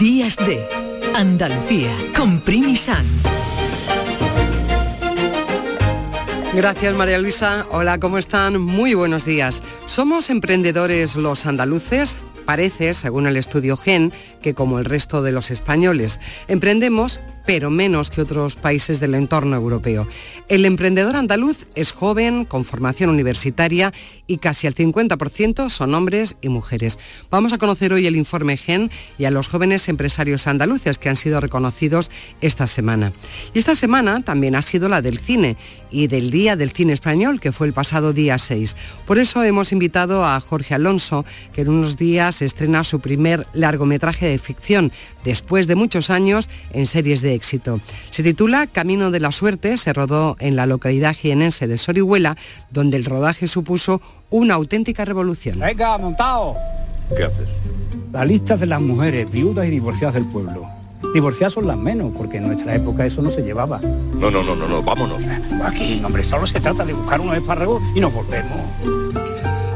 Días de Andalucía, con Primi Gracias María Luisa. Hola, ¿cómo están? Muy buenos días. ¿Somos emprendedores los andaluces? Parece, según el estudio GEN, que como el resto de los españoles, emprendemos pero menos que otros países del entorno europeo. El emprendedor andaluz es joven, con formación universitaria y casi el 50% son hombres y mujeres. Vamos a conocer hoy el informe GEN y a los jóvenes empresarios andaluces que han sido reconocidos esta semana. Y esta semana también ha sido la del cine y del Día del Cine Español, que fue el pasado día 6. Por eso hemos invitado a Jorge Alonso, que en unos días estrena su primer largometraje de ficción, después de muchos años en series de éxito. Se titula Camino de la Suerte, se rodó en la localidad jienense de Sorihuela, donde el rodaje supuso una auténtica revolución. Venga, montado. ¿Qué haces? La lista de las mujeres viudas y divorciadas del pueblo. Divorciadas son las menos, porque en nuestra época eso no se llevaba. No, no, no, no, no, vámonos. Aquí, hombre, solo se trata de buscar unos espárragos y nos volvemos.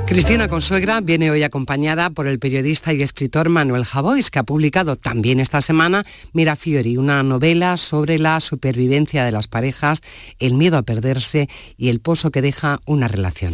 Cristina Consuegra viene hoy acompañada por el periodista y escritor Manuel Javois, que ha publicado también esta semana Mirafiori, una novela sobre la supervivencia de las parejas, el miedo a perderse y el pozo que deja una relación.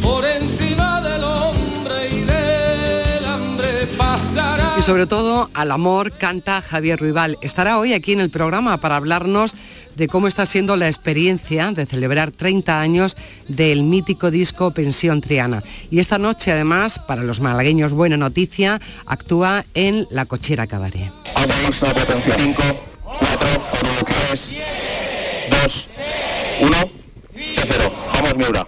por encima del hombre y del hambre pasará. Y sobre todo al amor canta Javier Ruibal. Estará hoy aquí en el programa para hablarnos de cómo está siendo la experiencia de celebrar 30 años del mítico disco Pensión Triana. Y esta noche, además, para los malagueños, buena noticia, actúa en La Cochera Cabaret. 5, 4, 3, 2, 1, 0. Vamos, Miura.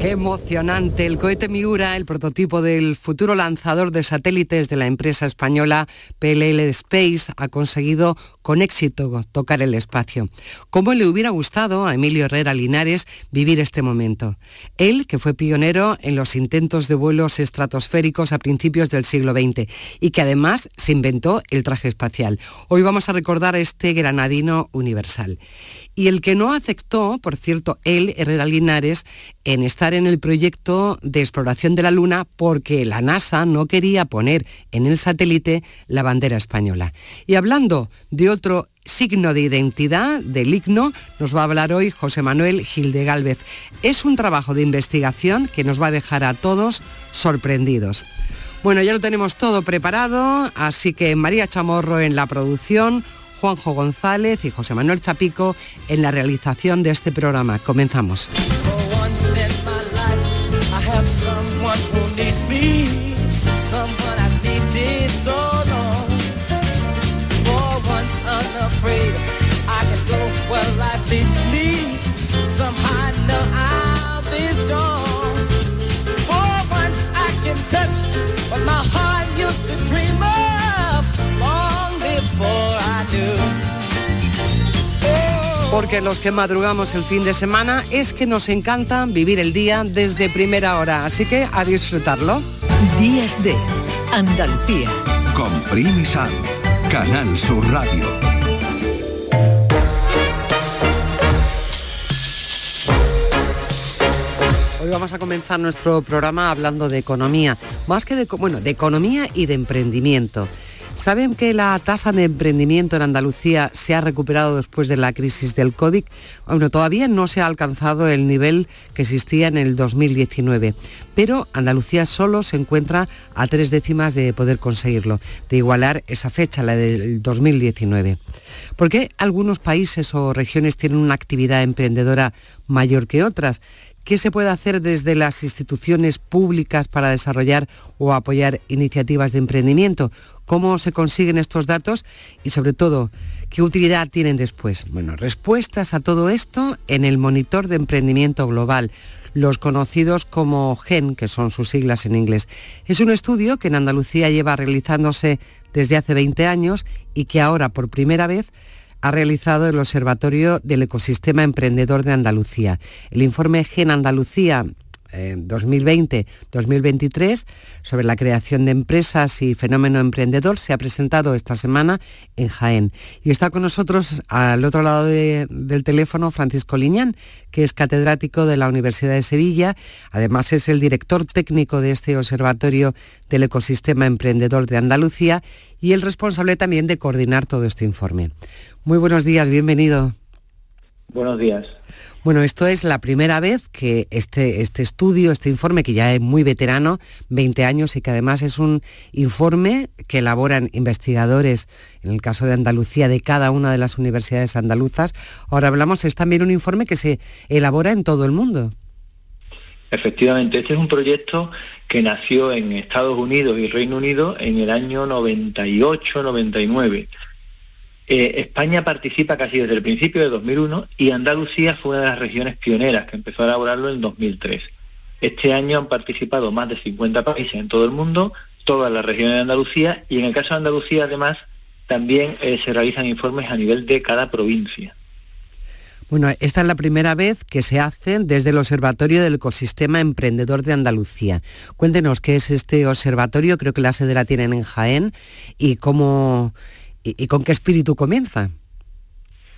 Qué emocionante. El cohete Miura, el prototipo del futuro lanzador de satélites de la empresa española PLL Space, ha conseguido con éxito tocar el espacio. ¿Cómo le hubiera gustado a Emilio Herrera Linares vivir este momento? Él, que fue pionero en los intentos de vuelos estratosféricos a principios del siglo XX y que además se inventó el traje espacial. Hoy vamos a recordar a este granadino universal. Y el que no aceptó, por cierto, él, Herrera Linares, en en el proyecto de exploración de la Luna porque la NASA no quería poner en el satélite la bandera española. Y hablando de otro signo de identidad del IGNO, nos va a hablar hoy José Manuel Gil de Galvez. Es un trabajo de investigación que nos va a dejar a todos sorprendidos. Bueno, ya lo tenemos todo preparado, así que María Chamorro en la producción, Juanjo González y José Manuel Zapico en la realización de este programa. Comenzamos. Porque los que madrugamos el fin de semana es que nos encanta vivir el día desde primera hora, así que a disfrutarlo. Días de Andalucía. Con Primi Sanz, Canal Sur Radio. Hoy vamos a comenzar nuestro programa hablando de economía, más que de, bueno, de economía y de emprendimiento. ¿Saben que la tasa de emprendimiento en Andalucía se ha recuperado después de la crisis del COVID? Bueno, todavía no se ha alcanzado el nivel que existía en el 2019, pero Andalucía solo se encuentra a tres décimas de poder conseguirlo, de igualar esa fecha, la del 2019. ¿Por qué algunos países o regiones tienen una actividad emprendedora mayor que otras? ¿Qué se puede hacer desde las instituciones públicas para desarrollar o apoyar iniciativas de emprendimiento? ¿Cómo se consiguen estos datos? Y sobre todo, ¿qué utilidad tienen después? Bueno, respuestas a todo esto en el Monitor de Emprendimiento Global, los conocidos como GEN, que son sus siglas en inglés. Es un estudio que en Andalucía lleva realizándose desde hace 20 años y que ahora por primera vez ha realizado el Observatorio del Ecosistema Emprendedor de Andalucía. El informe Gen Andalucía 2020-2023 sobre la creación de empresas y fenómeno emprendedor se ha presentado esta semana en Jaén. Y está con nosotros al otro lado del teléfono Francisco Liñán, que es catedrático de la Universidad de Sevilla. Además es el director técnico de este Observatorio del Ecosistema Emprendedor de Andalucía y el responsable también de coordinar todo este informe. Muy buenos días, bienvenido. Buenos días. Bueno, esto es la primera vez que este, este estudio, este informe, que ya es muy veterano, 20 años, y que además es un informe que elaboran investigadores, en el caso de Andalucía, de cada una de las universidades andaluzas. Ahora hablamos, es también un informe que se elabora en todo el mundo. Efectivamente, este es un proyecto que nació en Estados Unidos y Reino Unido en el año 98-99 eh, España participa casi desde el principio de 2001 y Andalucía fue una de las regiones pioneras que empezó a elaborarlo en 2003. Este año han participado más de 50 países en todo el mundo, todas las regiones de Andalucía y en el caso de Andalucía además también eh, se realizan informes a nivel de cada provincia. Bueno, esta es la primera vez que se hacen desde el Observatorio del Ecosistema Emprendedor de Andalucía. Cuéntenos qué es este observatorio, creo que la sede la tienen en Jaén, y cómo, ¿Y, con qué espíritu comienza?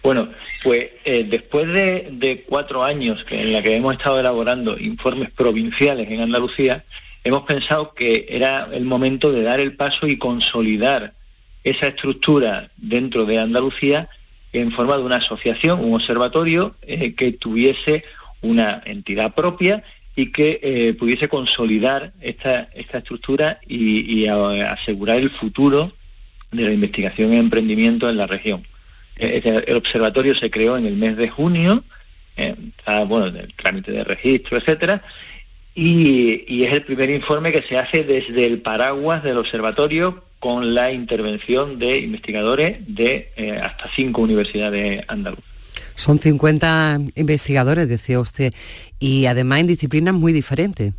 Bueno, pues eh, después de, cuatro años en la que hemos estado elaborando informes provinciales en Andalucía, hemos pensado que era el momento de dar el paso y consolidar esa estructura dentro de Andalucía en forma de una asociación, un observatorio eh, que tuviese una entidad propia y que eh, pudiese consolidar esta, estructura y asegurar el futuro de la investigación y emprendimiento en la región. Eh, el observatorio se creó en el mes de junio, eh, bueno, el trámite de registro, etcétera, y, es el primer informe que se hace desde el paraguas del observatorio con la intervención de investigadores de eh, hasta cinco universidades andaluzas. Son 50 investigadores, decía usted, y además en disciplinas muy diferentes.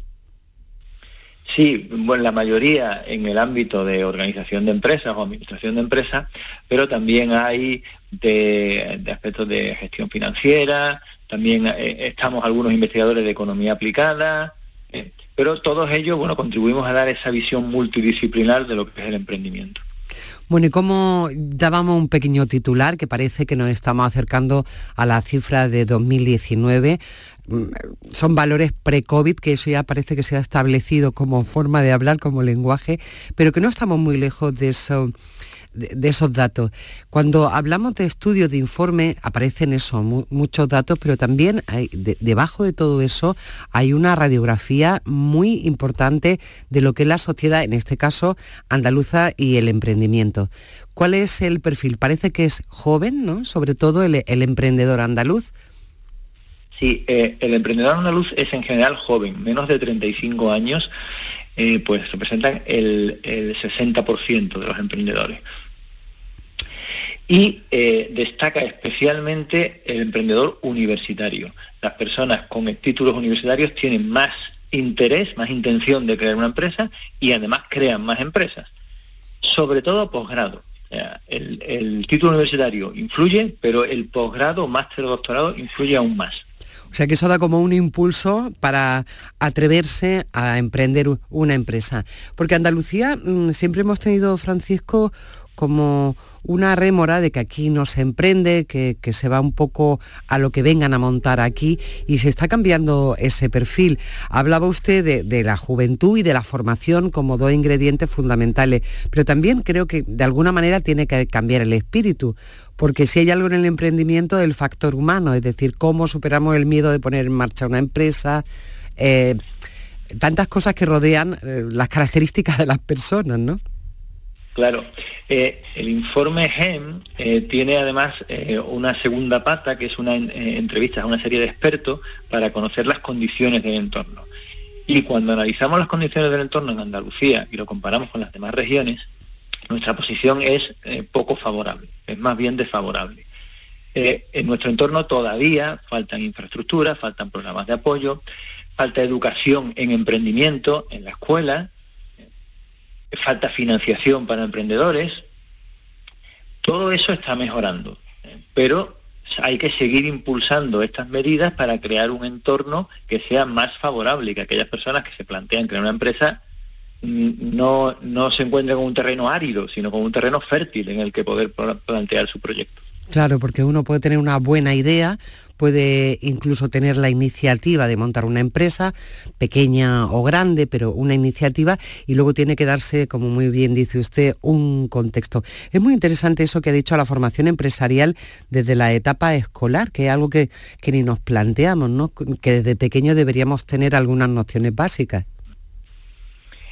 Sí, bueno, la mayoría en el ámbito de organización de empresas o administración de empresas, pero también hay de, aspectos de gestión financiera, también eh, estamos algunos investigadores de economía aplicada, eh, pero todos ellos, bueno, contribuimos a dar esa visión multidisciplinar de lo que es el emprendimiento. Bueno, y como dábamos un pequeño titular que parece que nos estamos acercando a la cifra de 2019, mm, son valores pre-COVID, que eso ya parece que se ha establecido como forma de hablar, como lenguaje, pero que no estamos muy lejos de eso de, esos datos. Cuando hablamos de estudios, de informe, aparecen eso, muchos datos, pero también hay, debajo de todo eso hay una radiografía muy importante de lo que es la sociedad, en este caso andaluza y el emprendimiento. ¿Cuál es el perfil? Parece que es joven, ¿no? Sobre todo el, emprendedor andaluz. Sí, eh, el emprendedor andaluz es en general joven, menos de 35 años, pues representan el, 60% de los emprendedores. Y eh, destaca especialmente el emprendedor universitario. Las personas con títulos universitarios tienen más interés, más intención de crear una empresa y además crean más empresas. Sobre todo posgrado. El, el título universitario influye, pero el posgrado, máster o doctorado influye aún más. O sea que eso da como un impulso para atreverse a emprender una empresa. Porque Andalucía mm, siempre hemos tenido, Francisco, como una rémora de que aquí no se emprende, que, se va un poco a lo que vengan a montar aquí y se está cambiando ese perfil. Hablaba usted de, de, la juventud y de la formación como dos ingredientes fundamentales, pero también creo que de alguna manera tiene que cambiar el espíritu, porque si hay algo en el emprendimiento, el factor humano, es decir, cómo superamos el miedo de poner en marcha una empresa. Eh, tantas cosas que rodean eh, las características de las personas, ¿no? Claro, eh, el informe GEM tiene además una segunda pata, que es una entrevista a una serie de expertos para conocer las condiciones del entorno. Y cuando analizamos las condiciones del entorno en Andalucía y lo comparamos con las demás regiones, nuestra posición es eh, poco favorable, es más bien desfavorable. Eh, en nuestro entorno todavía faltan infraestructuras, faltan programas de apoyo, falta educación en emprendimiento en la escuela, falta financiación para emprendedores. Todo eso está mejorando, pero hay que seguir impulsando estas medidas para crear un entorno que sea más favorable y que aquellas personas que se plantean crear una empresa mm, no, no se encuentren con un terreno árido, sino con un terreno fértil en el que poder plantear su proyecto. Claro, porque uno puede tener una buena idea, puede incluso tener la iniciativa de montar una empresa, pequeña o grande, pero una iniciativa, y luego tiene que darse, como muy bien dice usted, un contexto. Es muy interesante eso que ha dicho la formación empresarial desde la etapa escolar, que es algo que, que ni nos planteamos, ¿no? que desde pequeño deberíamos tener algunas nociones básicas.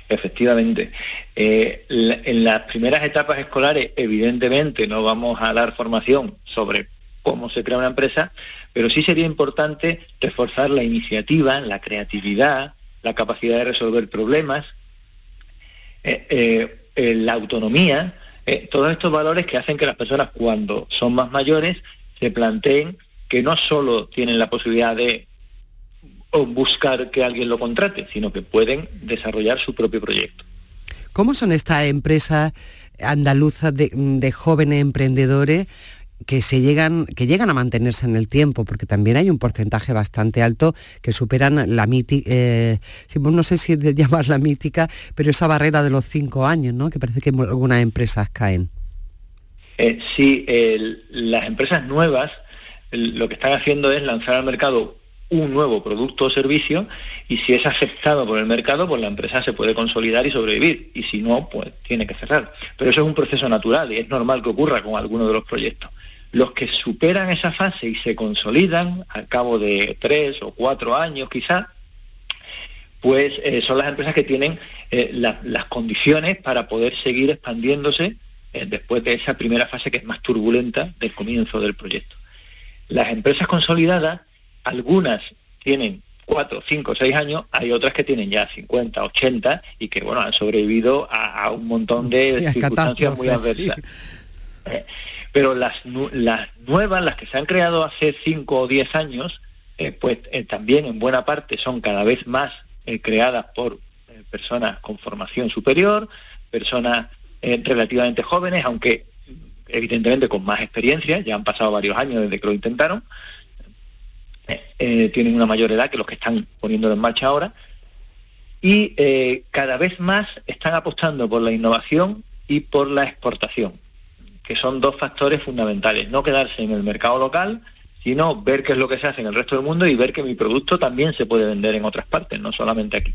Efectivamente. Eh, en las primeras etapas escolares, evidentemente, no vamos a dar formación sobre cómo se crea una empresa, pero sí sería importante reforzar la iniciativa, la creatividad, la capacidad de resolver problemas, eh, eh, la autonomía, todos estos valores que hacen que las personas cuando son más mayores se planteen que no solo tienen la posibilidad de o buscar que alguien lo contrate, sino que pueden desarrollar su propio proyecto. ¿Cómo son estas empresas andaluzas de, jóvenes emprendedores que se llegan que llegan a mantenerse en el tiempo porque también hay un porcentaje bastante alto que superan la mítica eh, no sé si llamar la mítica pero esa barrera de los cinco años no que parece que algunas empresas caen. Eh, sí las empresas nuevas lo que están haciendo es lanzar al mercado un nuevo producto o servicio y si es aceptado por el mercado, pues la empresa se puede consolidar y sobrevivir y si no, pues tiene que cerrar. Pero eso es un proceso natural y es normal que ocurra con algunos de los proyectos. Los que superan esa fase y se consolidan al cabo de tres o cuatro años quizás, pues eh, son las empresas que tienen eh, las condiciones para poder seguir expandiéndose eh, después de esa primera fase que es más turbulenta del comienzo del proyecto. Las empresas consolidadas algunas tienen cuatro, cinco, seis años, hay otras que tienen ya 50, 80 y que bueno han sobrevivido a, un montón de circunstancias muy adversas. Eh, pero las, las nuevas, las que se han creado hace 5 o 10 años, eh, pues eh, también en buena parte son cada vez más creadas por personas con formación superior, personas relativamente jóvenes, aunque evidentemente con más experiencia, ya han pasado varios años desde que lo intentaron, eh, tienen una mayor edad que los que están poniéndolo en marcha ahora, y eh, cada vez más están apostando por la innovación y por la exportación, que son dos factores fundamentales, no quedarse en el mercado local, sino ver qué es lo que se hace en el resto del mundo y ver que mi producto también se puede vender en otras partes, no solamente aquí.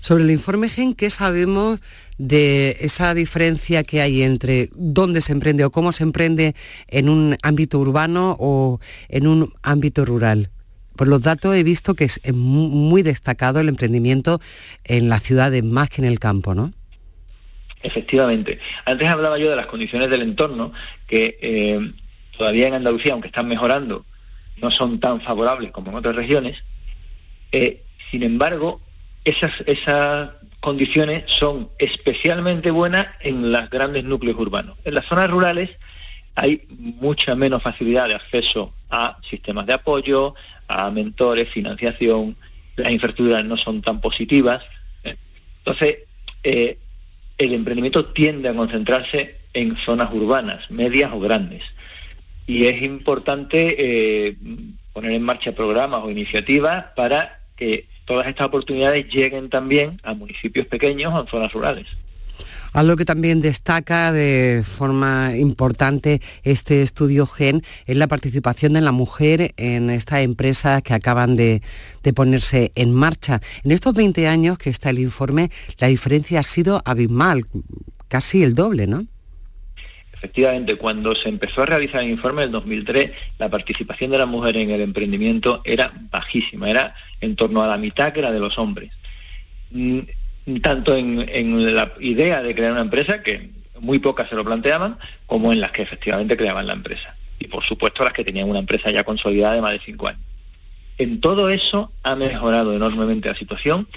Sobre el informe GEN, ¿qué sabemos de esa diferencia que hay entre dónde se emprende o cómo se emprende en un ámbito urbano o en un ámbito rural? Por los datos he visto que es muy destacado el emprendimiento en las ciudades más que en el campo, ¿no? Efectivamente. Antes hablaba yo de las condiciones del entorno, que eh, todavía en Andalucía, aunque están mejorando, no son tan favorables como en otras regiones. Eh, sin embargo, esas, esas condiciones son especialmente buenas en los grandes núcleos urbanos. En las zonas rurales hay mucha menos facilidad de acceso a sistemas de apoyo, a mentores, financiación, las infraestructuras no son tan positivas. Entonces, eh, el emprendimiento tiende a concentrarse en zonas urbanas, medias o grandes. Y es importante eh, poner en marcha programas o iniciativas para que todas estas oportunidades lleguen también a municipios pequeños o en zonas rurales. Algo que también destaca de forma importante este estudio GEN es la participación de la mujer en estas empresas que acaban de, de, ponerse en marcha. En estos 20 años que está el informe, la diferencia ha sido abismal, casi el doble, ¿no? Efectivamente, cuando se empezó a realizar el informe del 2003, la participación de las mujeres en el emprendimiento era bajísima, era en torno a la mitad que era de los hombres. Mm, tanto en, la idea de crear una empresa, que muy pocas se lo planteaban, como en las que efectivamente creaban la empresa. Y por supuesto las que tenían una empresa ya consolidada de más de cinco años. En todo eso ha mejorado enormemente la situación,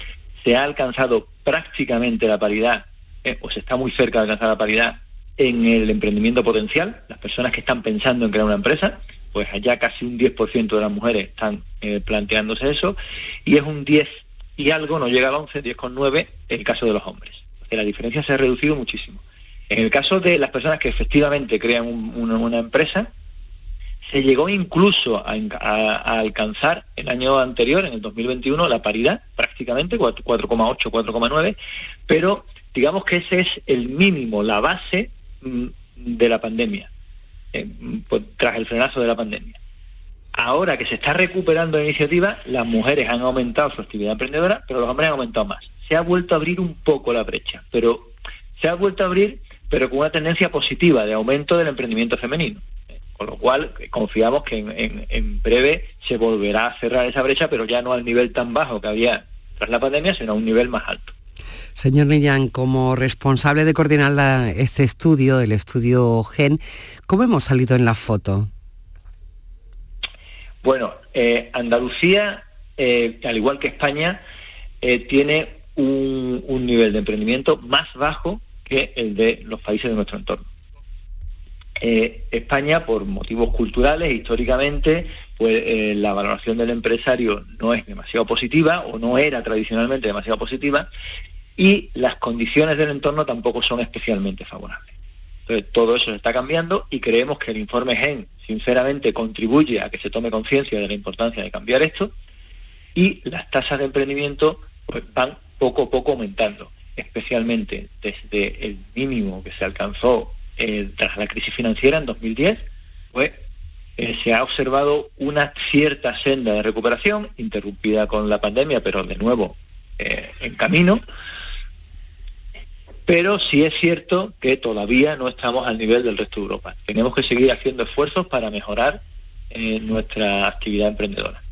se ha alcanzado prácticamente la paridad, eh, o se está muy cerca de alcanzar la paridad en el emprendimiento potencial, las personas que están pensando en crear una empresa, pues allá casi un 10% de las mujeres están eh, planteándose eso, y es un 10 y algo, no llega al 11, 10,9 el caso de los hombres. La diferencia se ha reducido muchísimo. En el caso de las personas que efectivamente crean una, empresa, Se llegó incluso a, a alcanzar el año anterior, en el 2021, la paridad prácticamente, 4,8, 4,9, pero digamos que ese es el mínimo, la base de la pandemia, eh, pues, tras el frenazo de la pandemia. Ahora que se está recuperando la iniciativa, las mujeres han aumentado su actividad emprendedora, pero los hombres han aumentado más. Se ha vuelto a abrir un poco la brecha, pero se ha vuelto a abrir, pero con una tendencia positiva de aumento del emprendimiento femenino. Con lo cual confiamos que en, breve se volverá a cerrar esa brecha, pero ya no al nivel tan bajo que había tras la pandemia, sino a un nivel más alto. Señor Millán, como responsable de coordinar este estudio, el estudio GEN, ¿cómo hemos salido en la foto? Bueno, eh, Andalucía, eh, al igual que España, eh, tiene un, nivel de emprendimiento más bajo que el de los países de nuestro entorno. España, por motivos culturales, históricamente, pues la valoración del empresario no es demasiado positiva o no era tradicionalmente demasiado positiva y las condiciones del entorno tampoco son especialmente favorables. Entonces, todo eso se está cambiando y creemos que el informe GEN, sinceramente, contribuye a que se tome conciencia de la importancia de cambiar esto y las tasas de emprendimiento pues, van poco a poco aumentando, especialmente desde el mínimo que se alcanzó eh, tras la crisis financiera en 2010, pues eh, se ha observado una cierta senda de recuperación, interrumpida con la pandemia, pero de nuevo eh, en camino, pero sí es cierto que todavía no estamos al nivel del resto de Europa. Tenemos que seguir haciendo esfuerzos para mejorar nuestra actividad emprendedora.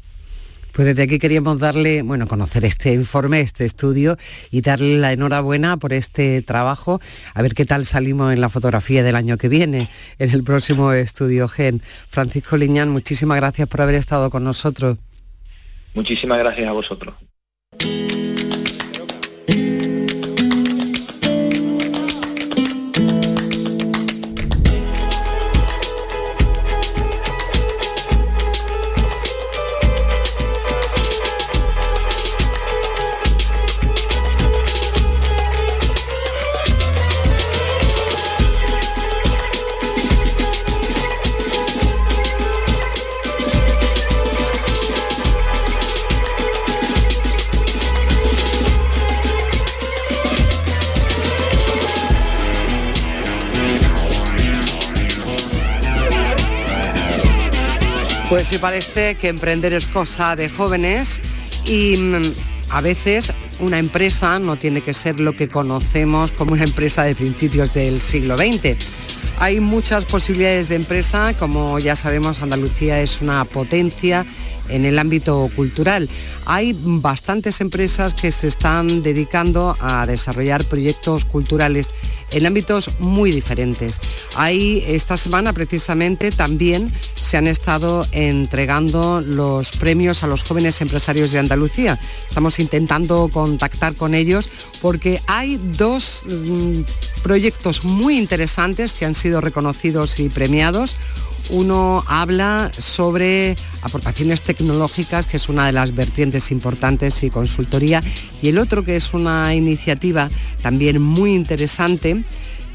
Pues desde aquí queríamos darle, bueno, conocer este informe, este estudio y darle la enhorabuena por este trabajo. A ver qué tal salimos en la fotografía del año que viene, en el próximo estudio GEN. Francisco Liñán, muchísimas gracias por haber estado con nosotros. Muchísimas gracias a vosotros. Sí parece que emprender es cosa de jóvenes y mm, a veces una empresa no tiene que ser lo que conocemos como una empresa de principios del siglo XX. Hay muchas posibilidades de empresa, como ya sabemos Andalucía es una potencia en el ámbito cultural. Hay bastantes empresas que se están dedicando a desarrollar proyectos culturales en ámbitos muy diferentes. Ahí esta semana precisamente también se han estado entregando los premios a los jóvenes empresarios de Andalucía. Estamos intentando contactar con ellos porque hay dos mm, proyectos muy interesantes que han sido reconocidos y premiados. Uno habla sobre aportaciones tecnológicas, que es una de las vertientes importantes y consultoría, y el otro que es una iniciativa también muy interesante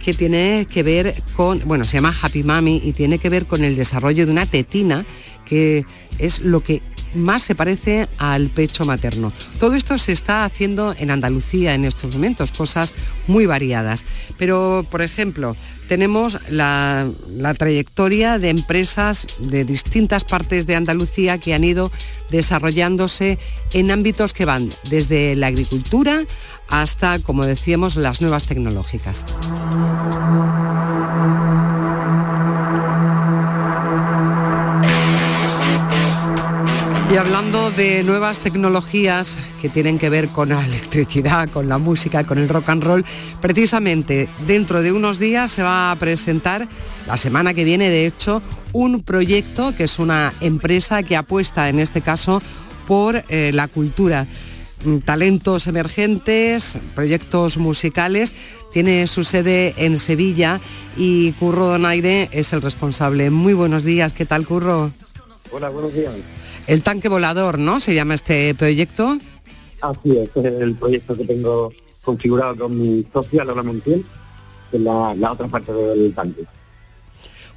que tiene que ver con, bueno, se llama Happy Mami y tiene que ver con el desarrollo de una tetina que es lo que más se parece al pecho materno. Todo esto se está haciendo en Andalucía en estos momentos, cosas muy variadas. Pero, por ejemplo, tenemos la, trayectoria de empresas de distintas partes de Andalucía que han ido desarrollándose en ámbitos que van desde la agricultura hasta, como decíamos, las nuevas tecnológicas. Hablando de nuevas tecnologías que tienen que ver con la electricidad, con la música, con el rock and roll, precisamente dentro de unos días se va a presentar, la semana que viene de hecho, un proyecto que es una empresa que apuesta en este caso por eh, la cultura. Mm, talentos emergentes, proyectos musicales, tiene su sede en Sevilla y Curro Donaire es el responsable. Muy buenos días, ¿qué tal Curro? Hola, buenos días. El tanque volador, ¿no? Se llama este proyecto. Así es, es el proyecto que tengo configurado con mi socia Laura Montiel, que es la, otra parte del tanque.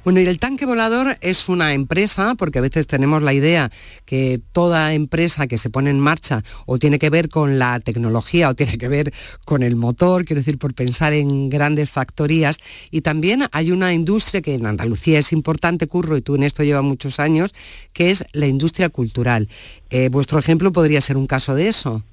Bueno, y el tanque volador es una empresa, porque a veces tenemos la idea que toda empresa que se pone en marcha o tiene que ver con la tecnología o tiene que ver con el motor, quiero decir, por pensar en grandes factorías. Y también hay una industria que en Andalucía es importante, Curro, y tú en esto llevas muchos años, que es la industria cultural. Eh, vuestro ejemplo podría ser un caso de eso.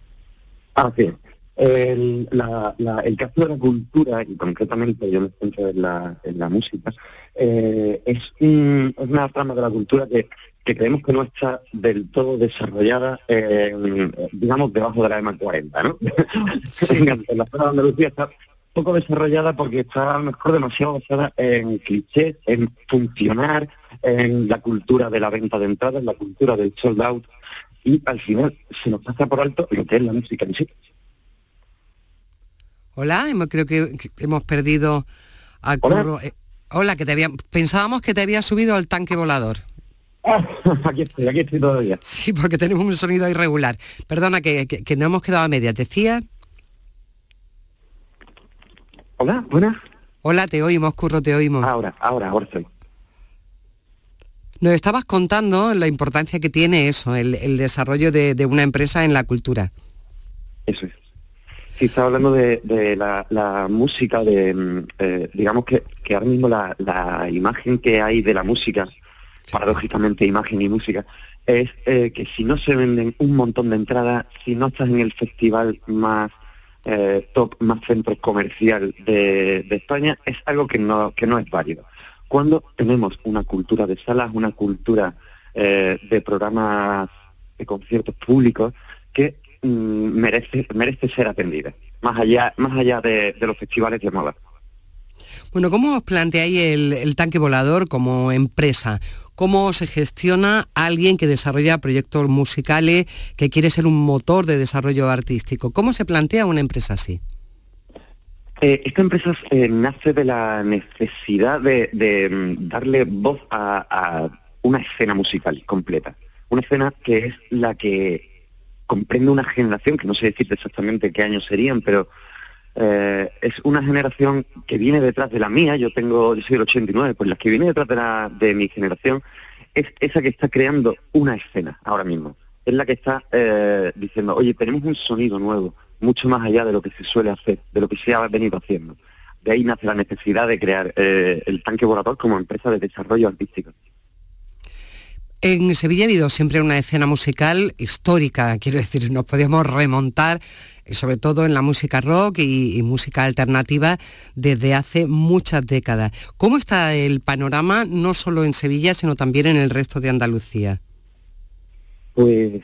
Así es. El, la- la- el caso de la cultura, y concretamente yo me centro en la, en la música, eh, es, un- es una rama de la cultura que, que creemos que no está del todo desarrollada, en, digamos, debajo de la EMA 40, ¿no? en, en la zona de Andalucía está poco desarrollada porque está a lo mejor demasiado basada en clichés, en funcionar, en la cultura de la venta de entradas, la cultura del sold out, y al final se nos pasa por alto lo que es la música en sí. Hola, hemos- creo que, que hemos perdido a Hola. Eh, hola, que te había, pensábamos que te había subido al tanque volador. aquí estoy, aquí estoy todavía. Sí, porque tenemos un sonido irregular. Perdona, que, que, que no hemos quedado a media. Te decía, Hola, buenas. hola, te oímos, Curro, te oímos. Ahora, ahora, ahora estoy. Nos estabas contando la importancia que tiene eso, el, el desarrollo de, de una empresa en la cultura. Eso es. Estaba hablando de, de la, la música, de, mm, eh, digamos que, que ahora mismo la, la imagen que hay de la música, paradójicamente imagen y música, es eh, que si no se venden un montón de entradas, si no estás en el festival más eh, top, más centro comercial de, de España, es algo que no, que no es válido. Cuando tenemos una cultura de salas, una cultura eh, de programas de conciertos públicos que merece, merece ser atendida, más allá, más allá de, de los festivales de moda. Bueno, ¿cómo os planteáis el, el tanque volador como empresa? ¿Cómo se gestiona alguien que desarrolla proyectos musicales, que quiere ser un motor de desarrollo artístico? ¿Cómo se plantea una empresa así? Eh, esta empresa eh, nace de la necesidad de, de, mm, darle voz a, a una escena musical completa. Una escena que es la que comprende una generación, que no sé decirte exactamente qué años serían, pero eh, es una generación que viene detrás de la mía, yo tengo, yo soy del 89, pues la que viene detrás de, la, de mi generación es esa que está creando una escena ahora mismo. Es la que está eh, diciendo, oye, tenemos un sonido nuevo, mucho más allá de lo que se suele hacer, de lo que se ha venido haciendo. De ahí nace la necesidad de crear eh, el tanque volador como empresa de desarrollo artístico. En Sevilla ha habido siempre una escena musical histórica, quiero decir, nos podíamos remontar, eh, sobre todo en la música rock y, música alternativa, desde hace muchas décadas. ¿Cómo está el panorama, no solo en Sevilla, sino también en el resto de Andalucía? Pues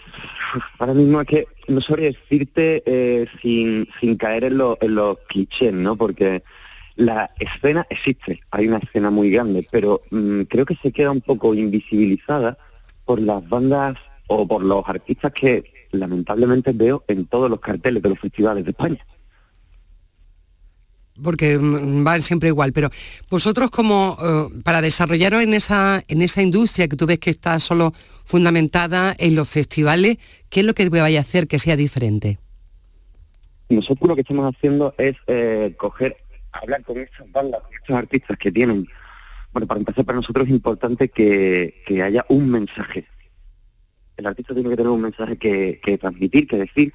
ahora mismo es que no sabría decirte eh, sin, sin caer en los clichés, ¿no? Porque la escena existe, hay una escena muy grande, pero mm, creo que se queda un poco invisibilizada por las bandas o por los artistas que lamentablemente veo en todos los carteles de los festivales de España. porque mm, van siempre igual, pero vosotros como eh, para desarrollaros en esa, en esa industria que tú ves que está solo fundamentada en los festivales, ¿qué es lo que vais a hacer que sea diferente? Nosotros lo que estamos haciendo es eh, coger, hablar con estas bandas, con estos artistas que tienen, bueno, para empezar, para nosotros es importante que, haya un mensaje. El artista tiene que tener un mensaje que, transmitir, que decir,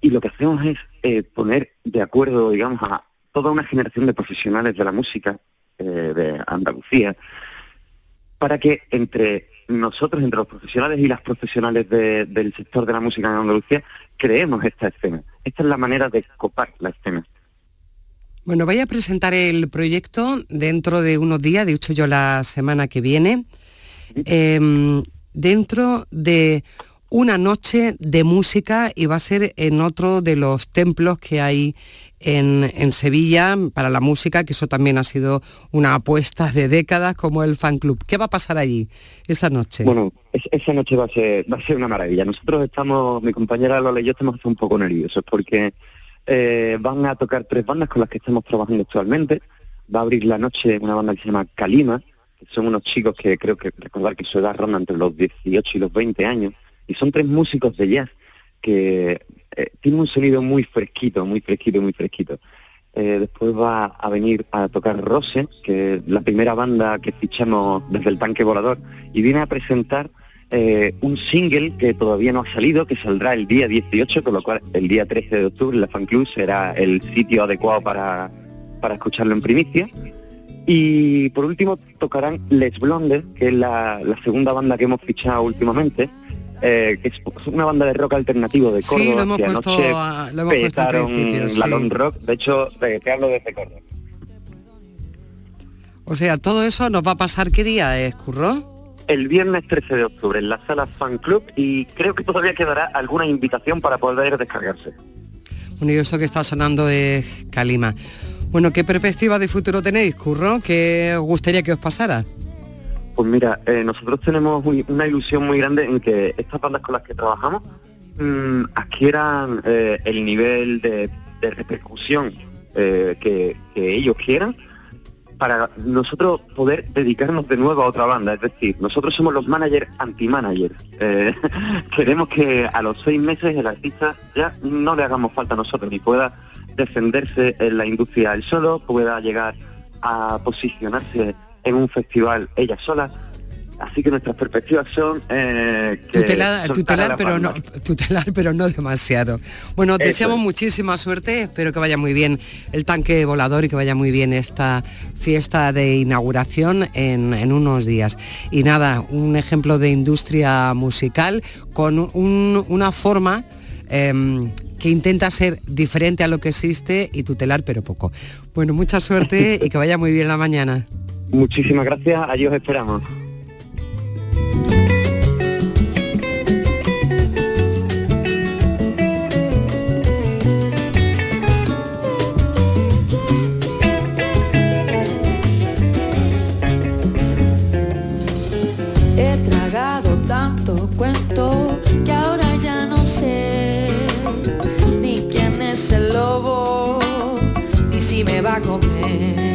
y, lo que hacemos es eh, poner de acuerdo, digamos, a toda una generación de profesionales de la música eh, de Andalucía, para que entre nosotros, entre los profesionales y las profesionales de- del sector de la música en Andalucía, creemos esta escena. Esta es la manera de copar la escena. Bueno, voy a presentar el proyecto dentro de unos días, de hecho yo la semana que viene, em, dentro de una noche de música y va a ser en otro de los templos que hay en, en Sevilla para la música, que eso también ha sido una apuesta de décadas como el fan club. ¿Qué va a pasar allí esa noche? Bueno, es- esa noche va a ser va a ser una maravilla. Nosotros estamos, mi compañera Lola y yo estamos un poco nerviosos porque eh, van a tocar tres bandas con las que estamos trabajando actualmente. Va a abrir la noche una banda que se llama Kalima, que son unos chicos que creo que recordar que su edad ronda entre los 18 y los 20 años, y son tres músicos de jazz que eh, tienen un sonido muy fresquito, muy fresquito, muy fresquito. eh, después va a venir a tocar Rose, que es la primera banda que fichamos desde el tanque volador, y viene a presentar eh, un single que todavía no ha salido, que saldrá el día 18, con lo cual el día 13 de octubre la Fan Club será el sitio adecuado para, para escucharlo en primicia. Y por último tocarán Les Blondes, que es la, la segunda banda que hemos fichado últimamente, eh, que es una banda de rock alternativo de Córdoba. Sí, lo hemos que puesto, anoche a- lo hemos petaron principio, sí. la Long Rock. De hecho, te, te hablo desde Córdoba. O sea, todo eso nos va a pasar qué día es, Curro? El viernes 13 de octubre en la sala Fan Club y creo que todavía quedará alguna invitación para poder descargarse. Bueno, y eso que está sonando es Calima. Bueno, ¿qué perspectiva de futuro tenéis, Curro? ¿Qué os gustaría que os pasara? Pues mira, eh, nosotros tenemos una ilusión muy grande en que estas bandas con las que trabajamos mm, adquieran eh, el nivel de, de repercusión eh, que, que ellos quieran para nosotros poder dedicarnos de nuevo a otra banda. Es decir, nosotros somos los managers anti-managers. Eh, queremos que a los seis meses el artista ya no le hagamos falta a nosotros ni pueda defenderse en la industria él solo, pueda llegar a posicionarse en un festival ella sola. Así que nuestras perspectivas son eh, que Tutelar, tutelar, pero no, tutelar, pero no demasiado. Bueno, deseamos es. muchísima suerte, espero que vaya muy bien el tanque volador y que vaya muy bien esta fiesta de inauguración en, en unos días. Y nada, un ejemplo de industria musical con un- una forma em, que intenta ser diferente a lo que existe y tutelar, pero poco. Bueno, mucha suerte y que vaya muy bien la mañana. Muchísimas gracias, allí os esperamos. Tanto cuento que ahora ya no sé ni quién es el lobo, ni si me va a comer.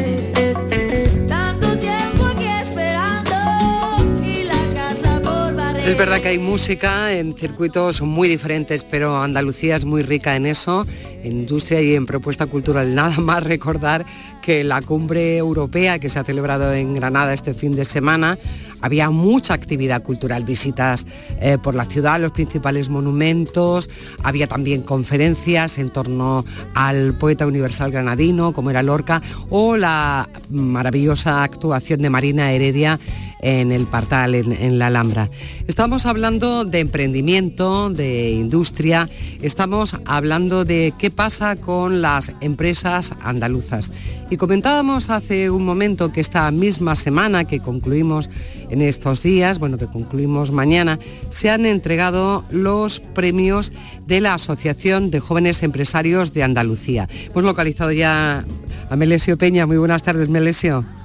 Es verdad que hay música en circuitos muy diferentes, pero Andalucía es muy rica en eso, en industria y en propuesta cultural. Nada más recordar que la cumbre europea que se ha celebrado en Granada este fin de semana, había mucha actividad cultural, visitas eh, por la ciudad, los principales monumentos, había también conferencias en torno al poeta universal granadino, como era Lorca, o la maravillosa actuación de Marina Heredia en el Partal, en, la Alhambra. Estamos hablando de emprendimiento, de industria, estamos hablando de qué pasa con las empresas andaluzas. Y comentábamos hace un momento que esta misma semana que concluimos en estos días, bueno, que concluimos mañana, se han entregado los premios de la Asociación de Jóvenes Empresarios de Andalucía. Hemos localizado ya a Melesio Peña. Muy buenas tardes, Melesio.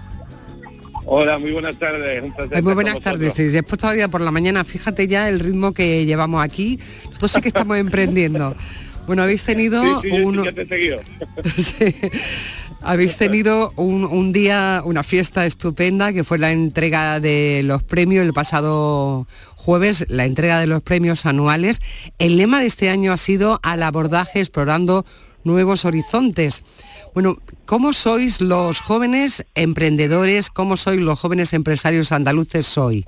Hola, muy buenas tardes. Un placer muy buenas tardes. Después todavía por la mañana, fíjate ya el ritmo que llevamos aquí. Nosotros sí que estamos emprendiendo. Bueno, habéis tenido Sí, sí, yo un... sí te. Sí. Habéis tenido un, un día, una fiesta estupenda que fue la entrega de los premios el pasado jueves, la entrega de los premios anuales. El lema de este año ha sido al abordaje explorando nuevos horizontes. Bueno, ¿cómo sois los jóvenes emprendedores? ¿Cómo sois los jóvenes empresarios andaluces hoy?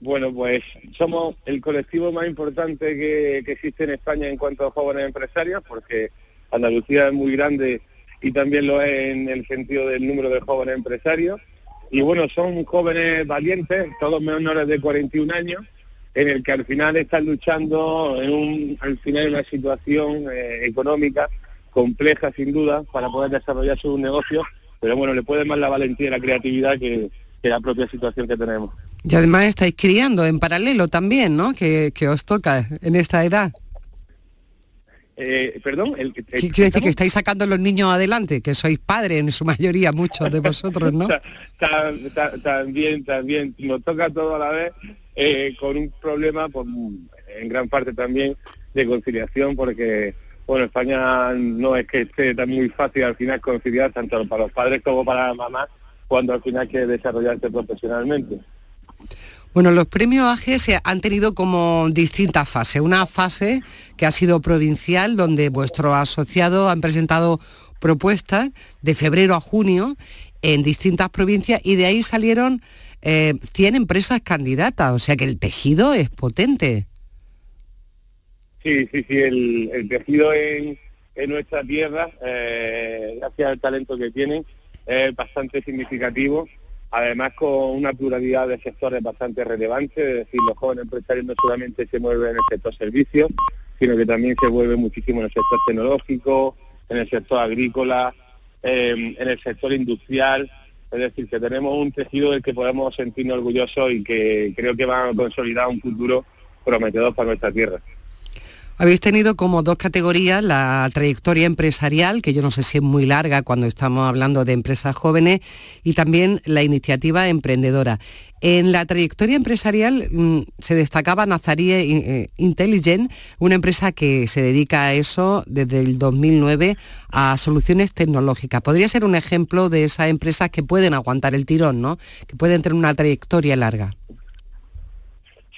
Bueno, pues somos el colectivo más importante que, que existe en España en cuanto a jóvenes empresarios, porque Andalucía es muy grande y también lo es en el sentido del número de jóvenes empresarios. Y bueno, son jóvenes valientes, todos menores de 41 años, en el que al final están luchando en un, al final una situación eh, económica compleja sin duda para poder desarrollar sus negocios, pero bueno, le puede más la valentía y la creatividad que, que la propia situación que tenemos. Y además estáis criando en paralelo también, ¿no? Que, que os toca en esta edad. Eh, perdón, el, el- Qui- Quiero decir que estáis sacando a los niños adelante, que sois padres en su mayoría, muchos de vosotros, ¿no? Ta- ta- ta- también, también, nos toca todo a la vez eh, con un problema, pues, en gran parte también, de conciliación, porque, bueno, España no es que esté tan muy fácil al final conciliar, tanto para los padres como para las mamás, cuando al final quiere desarrollarse profesionalmente. Bueno, los premios se han tenido como distintas fases. Una fase que ha sido provincial, donde vuestro asociado han presentado propuestas de febrero a junio en distintas provincias y de ahí salieron eh, 100 empresas candidatas, o sea que el tejido es potente. Sí, sí, sí, el, tejido en, nuestra tierra, eh, gracias al talento que tienen, es bastante significativo, además con una pluralidad de sectores bastante relevante, es decir, los jóvenes empresarios no solamente se mueven en el sector servicios, sino que también se mueven muchísimo en el sector tecnológico, en el sector agrícola, eh, en el sector industrial, es decir, que tenemos un tejido del que podemos sentirnos orgullosos y que creo que va a consolidar un futuro prometedor para nuestra tierra. Habéis tenido como dos categorías la trayectoria empresarial, que yo no sé si es muy larga cuando estamos hablando de empresas jóvenes, y también la iniciativa emprendedora. En la trayectoria empresarial mmm, se destacaba Nazarie eh, Intelligent, una empresa que se dedica a eso desde el 2009 a soluciones tecnológicas. Podría ser un ejemplo de esas empresas que pueden aguantar el tirón, ¿no? que pueden tener una trayectoria larga.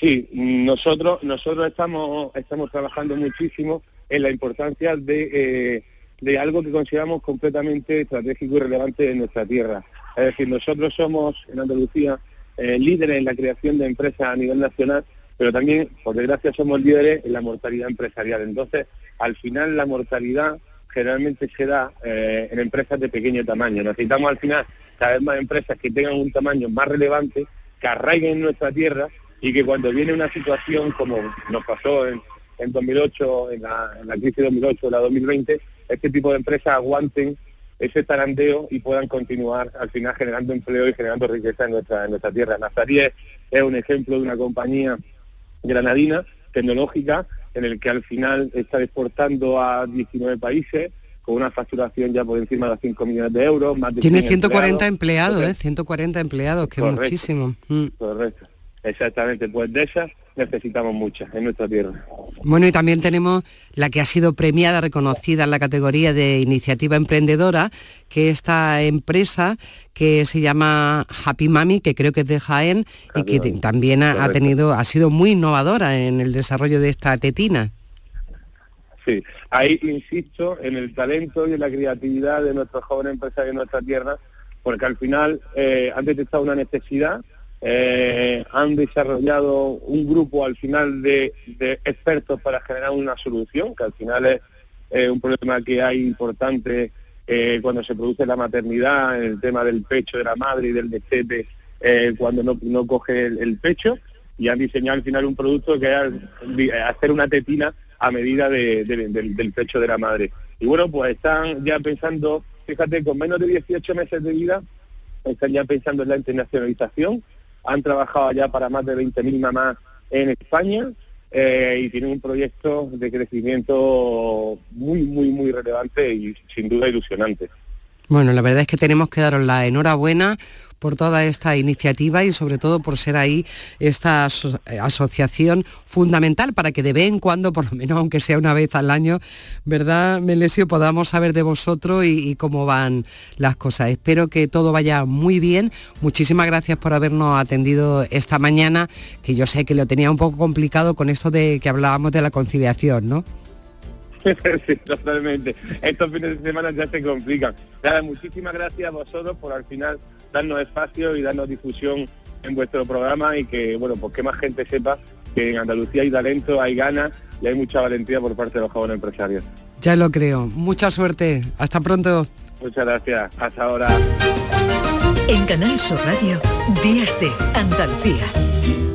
Sí, nosotros nosotros estamos estamos trabajando muchísimo en la importancia de, eh, de algo que consideramos completamente estratégico y relevante en nuestra tierra. Es decir, nosotros somos en Andalucía eh, líderes en la creación de empresas a nivel nacional, pero también, por desgracia, somos líderes en la mortalidad empresarial. Entonces, al final, la mortalidad generalmente se da eh, en empresas de pequeño tamaño. Necesitamos al final cada vez más empresas que tengan un tamaño más relevante, que arraiguen en nuestra tierra y que cuando viene una situación como nos pasó en, en 2008, en la, en la crisis de 2008 o la 2020, este tipo de empresas aguanten ese tarandeo y puedan continuar al final generando empleo y generando riqueza en nuestra, en nuestra tierra. Nazarí es un ejemplo de una compañía granadina, tecnológica, en el que al final está exportando a 19 países con una facturación ya por encima de los 5 millones de euros. Más de Tiene 140 empleados, empleados ¿eh? 140 empleados, que Correcto. es muchísimo. Mm. Correcto. Exactamente, pues de esas necesitamos muchas en nuestra tierra. Bueno, y también tenemos la que ha sido premiada, reconocida en la categoría de iniciativa emprendedora, que esta empresa que se llama Happy Mami, que creo que es de Jaén Happy y que Mami. también ha, tenido, ha sido muy innovadora en el desarrollo de esta tetina. Sí, ahí insisto en el talento y en la creatividad de nuestros jóvenes empresarios en nuestra tierra, porque al final eh, han detectado una necesidad, eh, han desarrollado un grupo al final de, expertos para generar una solución, que al final es eh, un problema que hay importante eh, cuando se produce la maternidad, el tema del pecho de la madre y del destete cuando no, no coge el, pecho, y han diseñado al final un producto que es hacer una tetina a medida de- de- del, del pecho de la madre. Y bueno, pues están ya pensando, fíjate, con menos de 18 meses de vida, están ya pensando en la internacionalización, han trabajado ya para más de 20.000 mamás en España eh, y tienen un proyecto de crecimiento muy, muy, muy relevante y sin duda ilusionante. Bueno, la verdad es que tenemos que daros la enhorabuena por toda esta iniciativa y sobre todo por ser ahí esta eh, asociación fundamental para que de vez en cuando, por lo menos aunque sea una vez al año, ¿verdad, Melesio? Podamos saber de vosotros y cómo van las cosas. Espero que todo vaya muy bien. Muchísimas gracias por habernos atendido esta mañana, que yo sé que lo tenía un poco complicado con esto de que hablábamos de la conciliación, ¿no? sí, totalmente. Estos fines de semana ya se complican. Nada, muchísimas gracias a vosotros por al final darnos espacio y darnos difusión en vuestro programa y que, bueno, pues que más gente sepa que en Andalucía hay talento, hay ganas y hay mucha valentía por parte de los jóvenes empresarios. Ya lo creo. Mucha suerte. Hasta pronto. Muchas gracias. Hasta ahora. En Canal Sur Radio, Días de Andalucía.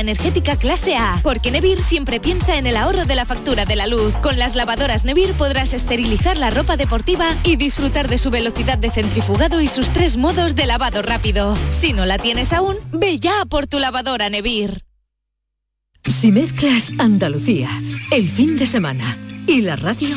energética clase A. Porque Nevir siempre piensa en el ahorro de la factura de la luz. Con las lavadoras Nevir podrás esterilizar la ropa deportiva y disfrutar de su velocidad de centrifugado y sus tres modos de lavado rápido. Si no la tienes aún, ve ya por tu lavadora Nevir. Si mezclas Andalucía, el fin de semana y la radio,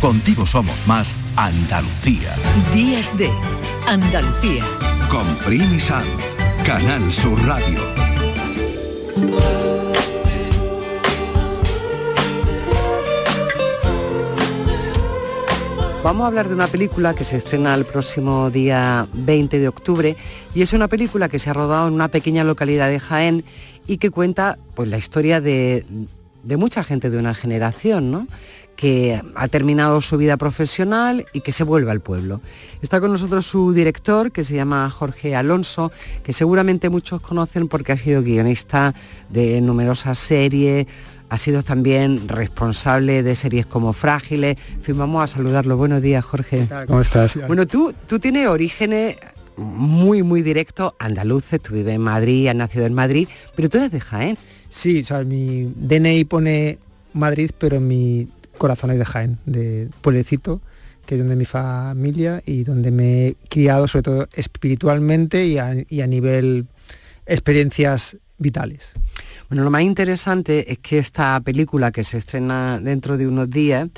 Contigo somos más Andalucía. Días de Andalucía. Con Primi Sanz, Canal Sur Radio. Vamos a hablar de una película que se estrena el próximo día 20 de octubre y es una película que se ha rodado en una pequeña localidad de Jaén y que cuenta pues, la historia de, de mucha gente de una generación, ¿no? Que ha terminado su vida profesional y que se vuelve al pueblo. Está con nosotros su director, que se llama Jorge Alonso, que seguramente muchos conocen porque ha sido guionista de numerosas series, ha sido también responsable de series como Frágiles. En fin, vamos a saludarlo. Buenos días, Jorge. ¿Cómo estás? Bueno, tú, tú tienes orígenes muy, muy directos andaluces, tú vives en Madrid, has nacido en Madrid, pero tú eres de Jaén. Sí, o sea, mi DNI pone Madrid, pero mi corazón es de Jaén, de pueblecito, que es donde mi familia y donde me he criado, sobre todo espiritualmente y a, y a nivel experiencias vitales. Bueno, lo más interesante es que esta película que se estrena dentro de unos días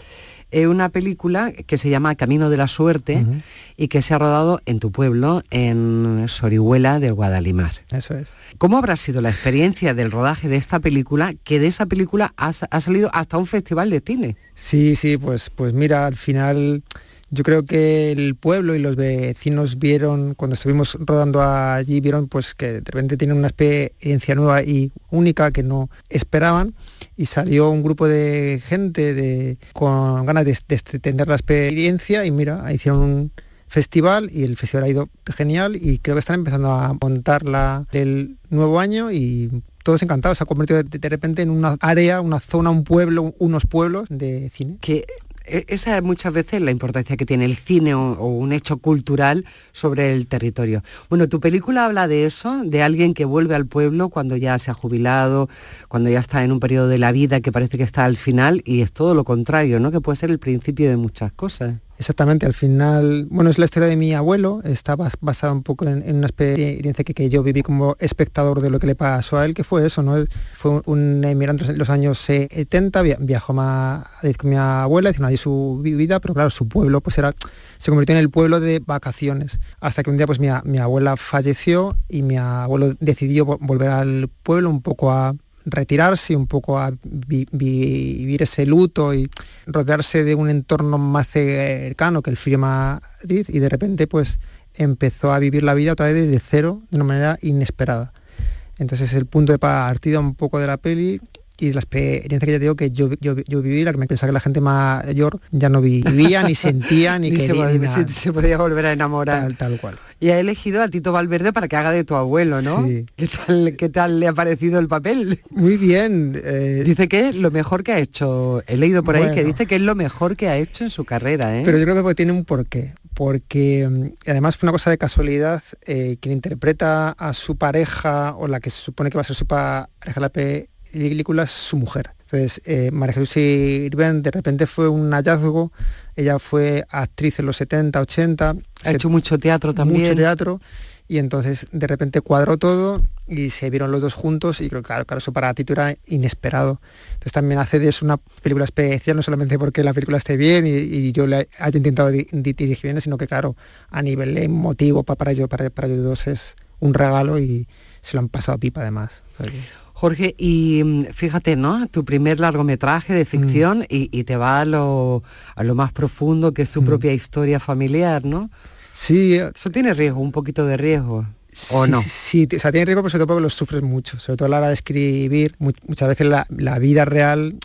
es una película que se llama Camino de la Suerte uh -huh. y que se ha rodado en tu pueblo, en Sorihuela del Guadalimar. Eso es. ¿Cómo habrá sido la experiencia del rodaje de esta película, que de esa película ha, ha salido hasta un festival de cine? Sí, sí, pues, pues mira, al final yo creo que el pueblo y los vecinos vieron, cuando estuvimos rodando allí, vieron pues que de repente tienen una experiencia nueva y única que no esperaban y salió un grupo de gente de, con ganas de, de extender la experiencia y mira, hicieron un festival y el festival ha ido genial y creo que están empezando a montar la del nuevo año y todos encantados, se ha convertido de, de repente en una área, una zona, un pueblo, unos pueblos de cine. Que esa es muchas veces la importancia que tiene el cine o, o, un hecho cultural sobre el territorio. Bueno, tu película habla de eso, de alguien que vuelve al pueblo cuando ya se ha jubilado, cuando ya está en un periodo de la vida que parece que está al final y es todo lo contrario, ¿no? Que puede ser el principio de muchas cosas. Exactamente, al final, bueno, es la historia de mi abuelo, está basada un poco en, una experiencia que, que, yo viví como espectador de lo que le pasó a él, que fue eso, ¿no? Fue un emigrante en los años 70, viajó más con mi abuela, hizo allí su vida, pero claro, su pueblo pues era, se convirtió en el pueblo de vacaciones, hasta que un día pues mi abuela falleció y mi abuelo decidió volver al pueblo un poco a retirarse un poco a vi vivir ese luto y rodearse de un entorno más cercano que el frío Madrid y de repente pues empezó a vivir la vida otra vez desde cero de una manera inesperada. Entonces es el punto de partida un poco de la peli y la experiencia que ya digo que yo, yo, yo, viví, la que me pensaba que la gente mayor ya no vivía, ni sentía, ni, ni quería. Se, ni se, se, podía volver a enamorar. Tal, tal, cual. Y ha elegido a Tito Valverde para que haga de tu abuelo, ¿no? Sí. ¿Qué tal, qué tal le ha parecido el papel? Muy bien. Eh... Dice que es lo mejor que ha hecho. He leído por ahí bueno. que dice que es lo mejor que ha hecho en su carrera, ¿eh? Pero yo creo que tiene un porqué. porque mm, además fue una cosa de casualidad, eh, quien interpreta a su pareja o la que se supone que va a ser su pareja la película es su mujer. Entonces, eh, María Jesús Irben de repente fue un hallazgo, ella fue actriz en los 70, 80. Ha hecho mucho teatro también. Mucho teatro y entonces de repente cuadró todo y se vieron los dos juntos y creo que claro, claro, eso para Tito era inesperado. Entonces también hace de eso una película especial, no solamente porque la película esté bien y, yo le haya intentado dirigir bien, sino que claro, a nivel emotivo para, para, ellos, para, para ellos dos es un regalo y se lo han pasado pipa además. Jorge, y mm, fíjate, ¿no? Tu primer largometraje de ficción mm. y, te va a lo, a lo más profundo que es tu mm. propia historia familiar, ¿no? Sí. Eso tiene riesgo, un poquito de riesgo. ¿O no? Sí, o sea, tiene riesgo, pero sobre todo porque lo sufres mucho. Sobre todo a la hora de escribir, muchas veces la, vida real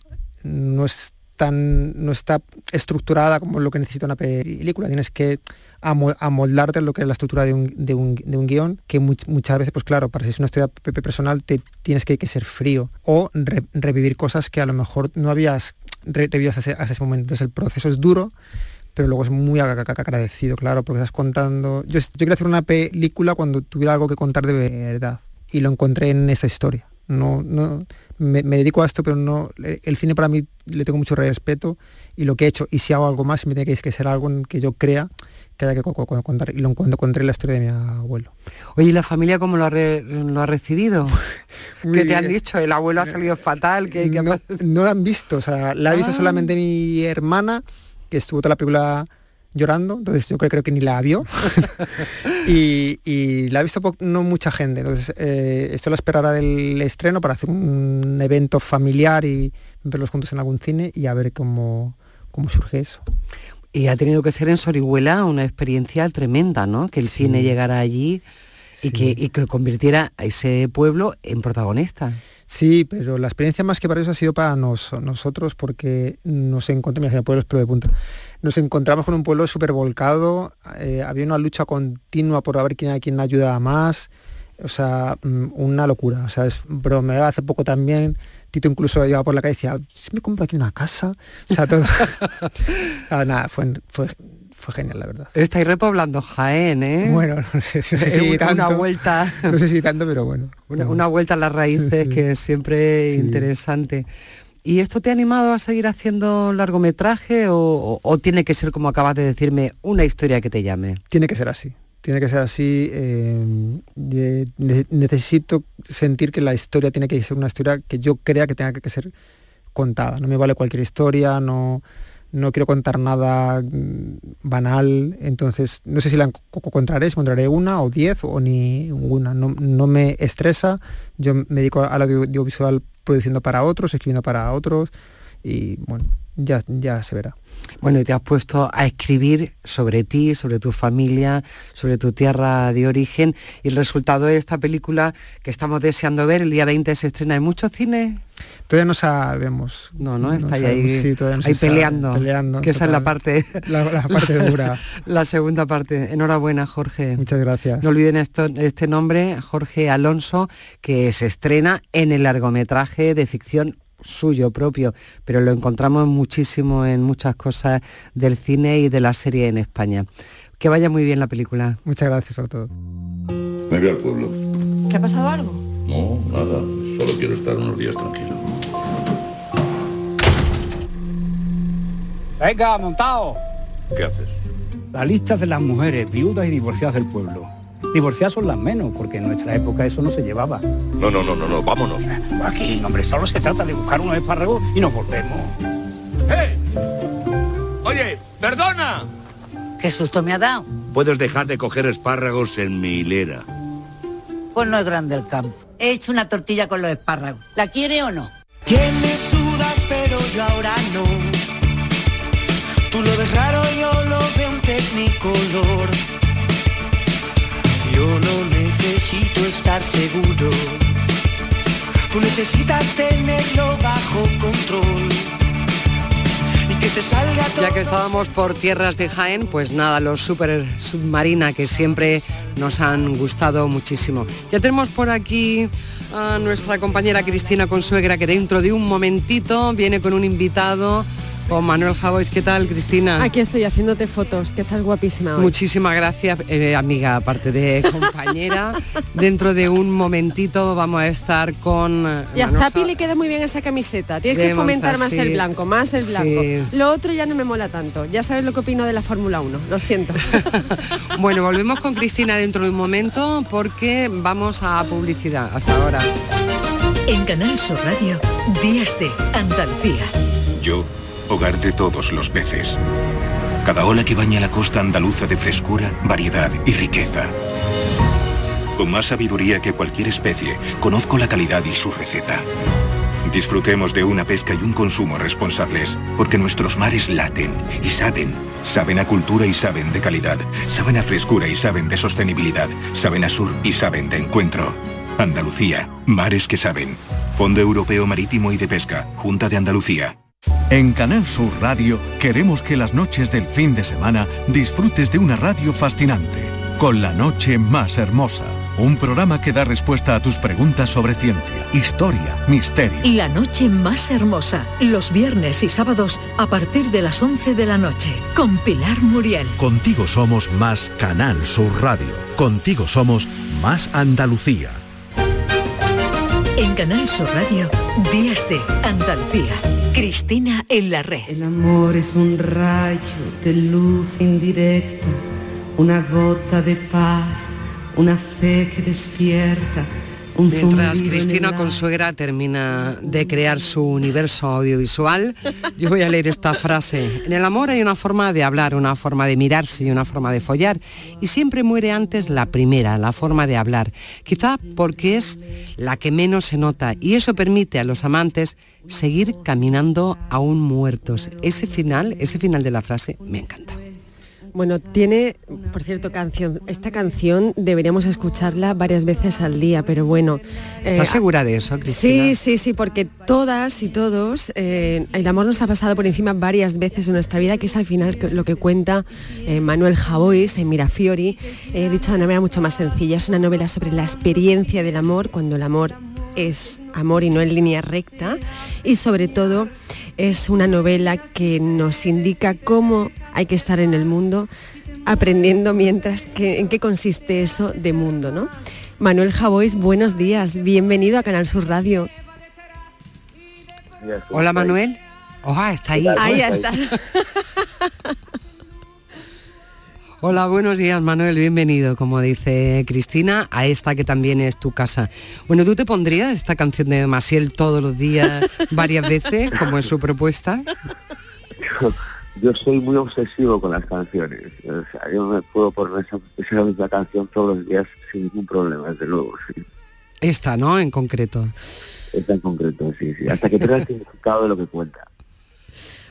no es tan, no está estructurada como lo que necesita una película. Tienes que amoldarte lo que es la estructura de un, de un, guion, que muchas veces, pues claro, para si es una historia personal, te tienes que, ser frío o revivir cosas que a lo mejor no habías revivido hasta ese momento. Entonces el proceso es duro, pero luego es muy agradecido, claro, porque estás contando... Yo, yo quería hacer una película cuando tuviera algo que contar de verdad y lo encontré en esa historia. No, no, me, dedico a esto, pero no, el cine para mí le tengo mucho respeto y lo que he hecho, y si hago algo más, me tiene que ser algo en que yo crea que haya que contar, y lo encontré la historia de mi abuelo. Oye, ¿y la familia cómo lo ha, lo ha recibido? ¿Qué te han dicho? ¿El abuelo ha salido fatal? que no, no, lo han visto, o sea, la ha visto ah. solamente mi hermana que estuvo toda la película llorando, entonces yo creo, creo que ni la vio. y, la ha visto no mucha gente, entonces eh, esto la esperará del estreno para hacer un evento familiar y verlos juntos en algún cine y a ver cómo, cómo surge eso. Y ha tenido que ser en Sorihuela una experiencia tremenda, ¿no? Que el cine llegara allí y, que, y que convirtiera a ese pueblo en protagonista. Sí, pero la experiencia más que para eso ha sido para nosotros porque nos encontramos, en pueblos pero de punta, nos encontramos con un pueblo súper volcado, eh, había una lucha continua por ver quién, quién ayuda más, o sea, mm, una locura, o sea, es me hace poco también Incluso iba por la calle y decía, si me compro aquí una casa, o sea, todo, ah, nada, fue, fue fue genial, la verdad. Estáis repoblando Jaén, ¿eh? Bueno, no sé, si tanto, una vuelta. No sé si tanto, pero bueno. Una, vuelta a las raíces que es siempre interesante. ¿Y esto te ha animado a seguir haciendo largometraje o, tiene que ser, como acabas de decirme, una historia que te llame? Tiene que ser así. Tiene que ser así. Eh, necesito sentir que la historia tiene que ser una historia que yo crea que tenga que ser contada. No me vale cualquier historia, no no quiero contar nada mm, banal, entonces no sé si la encontraré, si encontraré una o diez o ni una, no, me estresa, yo me dedico al audiovisual produciendo para otros, escribiendo para otros y bueno, ya, ya se verá. Bueno, y te has puesto a escribir sobre ti, sobre tu familia, sobre tu tierra de origen y el resultado de esta película que estamos deseando ver, el día 20 se estrena en muchos cines. Todavía no sabemos. No, no, está ahí, peleando, peleando. Que esa es la parte, la, parte dura. la segunda parte. Enhorabuena, Jorge. Muchas gracias. No olviden esto, este nombre, Jorge Alonso, que se estrena en el largometraje de ficción suyo propio, pero lo encontramos muchísimo en muchas cosas del cine y de la serie en España. Que vaya muy bien la película. Muchas gracias por todo. Me voy al pueblo. ¿Qué ha pasado algo? No, nada. Solo quiero estar unos días tranquilo. Venga, montado. ¿Qué haces? La lista de las mujeres viudas y divorciadas del pueblo. Divorciadas son las menos, porque en nuestra época eso no se llevaba. No, no, no, no, no, vámonos. Aquí, hombre, solo se trata de buscar unos espárragos y nos volvemos. ¡Eh! Oye, perdona. ¿Qué susto me ha dado? Puedes dejar de coger espárragos en mi hilera. Pues no es grande el campo. He hecho una tortilla con los espárragos. ¿La quiere o no? Sudas, pero yo ahora no. Tú lo ves raro, yo lo veo un tecnicolor. Yo no necesito estar seguro. Tú necesitas tenerlo bajo control. Y que te salga Ya que estábamos por tierras de Jaén, pues nada, los super submarina que siempre nos han gustado muchísimo. Ya tenemos por aquí a nuestra compañera Cristina Consuegra que dentro de un momentito viene con un invitado con Manuel Javois. ¿Qué tal, Cristina? Aquí estoy haciéndote fotos, que estás guapísima hoy. Muchísimas gracias, eh, amiga, aparte de compañera. Dentro de un momentito vamos a estar con... eh, Y a Manuel Zapi Ja- le queda muy bien esa camiseta. Tienes que fomentar más sí. el blanco, más el blanco. Sí. Lo otro ya no me mola tanto. Ya sabes lo que opino de la Fórmula 1. Lo siento. Bueno, volvemos con Cristina dentro de un momento porque vamos a publicidad. Hasta ahora. En Canal Sur Radio, Días de Andalucía. Yo, hogar de todos los peces. Cada ola que baña la costa andaluza de frescura, variedad y riqueza. Con más sabiduría que cualquier especie, conozco la calidad y su receta. Disfrutemos de una pesca y un consumo responsables, porque nuestros mares laten y saben. Saben a cultura y saben de calidad. Saben a frescura y saben de sostenibilidad. Saben a sur y saben de encuentro. Andalucía, mares que saben. Fondo Europeo Marítimo y de Pesca, Junta de Andalucía. En Canal Sur Radio queremos que las noches del fin de semana disfrutes de una radio fascinante, con la noche más hermosa. Un programa que da respuesta a tus preguntas sobre ciencia, historia, misterio. La noche más hermosa, los viernes y sábados a partir de las 11 de la noche, con Pilar Muriel. Contigo somos más Canal Sur Radio. Contigo somos más Andalucía. En Canal Sur Radio, Días de Andalucía. Cristina en la red. El amor es un rayo de luz indirecta, una gota de par, una fe que despierta, un Mientras Cristina Consuegra termina de crear su universo audiovisual, yo voy a leer esta frase. En el amor hay una forma de hablar, una forma de mirarse y una forma de follar. Y siempre muere antes la primera, la forma de hablar. Quizá porque es la que menos se nota y eso permite a los amantes seguir caminando aún muertos. Ese final, ese final de la frase me encanta. Bueno, tiene, por cierto, canción. Esta canción deberíamos escucharla varias veces al día, pero bueno. eh, ¿Estás segura de eso, Cristina? Sí, sí, sí, porque todas y todos, eh, el amor nos ha pasado por encima varias veces en nuestra vida, que es al final lo que cuenta eh, Manuel Javois en Mirafiori, eh, dicho de una manera mucho más sencilla. Es una novela sobre la experiencia del amor, cuando el amor es amor y no en línea recta, y sobre todo es una novela que nos indica cómo hay que estar en el mundo aprendiendo mientras que en qué consiste eso de mundo, ¿no? Manuel Javois, buenos días, bienvenido a Canal Sur Radio. Hola Manuel. Oja, está ahí. Ahí está. Hola, buenos días Manuel, bienvenido, como dice Cristina, a esta que también es tu casa. Bueno, ¿tú te pondrías esta canción de Maciel todos los días, varias veces, como es su propuesta? Yo soy muy obsesivo con las canciones. O sea, yo me puedo poner esa, esa misma canción todos los días sin ningún problema, desde luego. Sí. Esta, ¿no? En concreto. Esta en concreto, sí, sí. Hasta que tenga el significado de lo que cuenta.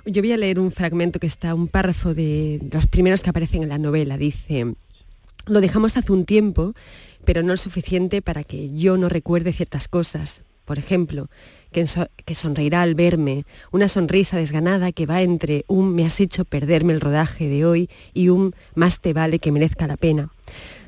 Yo voy a leer un fragmento que está, un párrafo de los primeros que aparecen en la novela. Dice, lo dejamos hace un tiempo, pero no es suficiente para que yo no recuerde ciertas cosas. Por ejemplo, que, so- que sonreirá al verme, una sonrisa desganada que va entre un me has hecho perderme el rodaje de hoy y un más te vale que merezca la pena.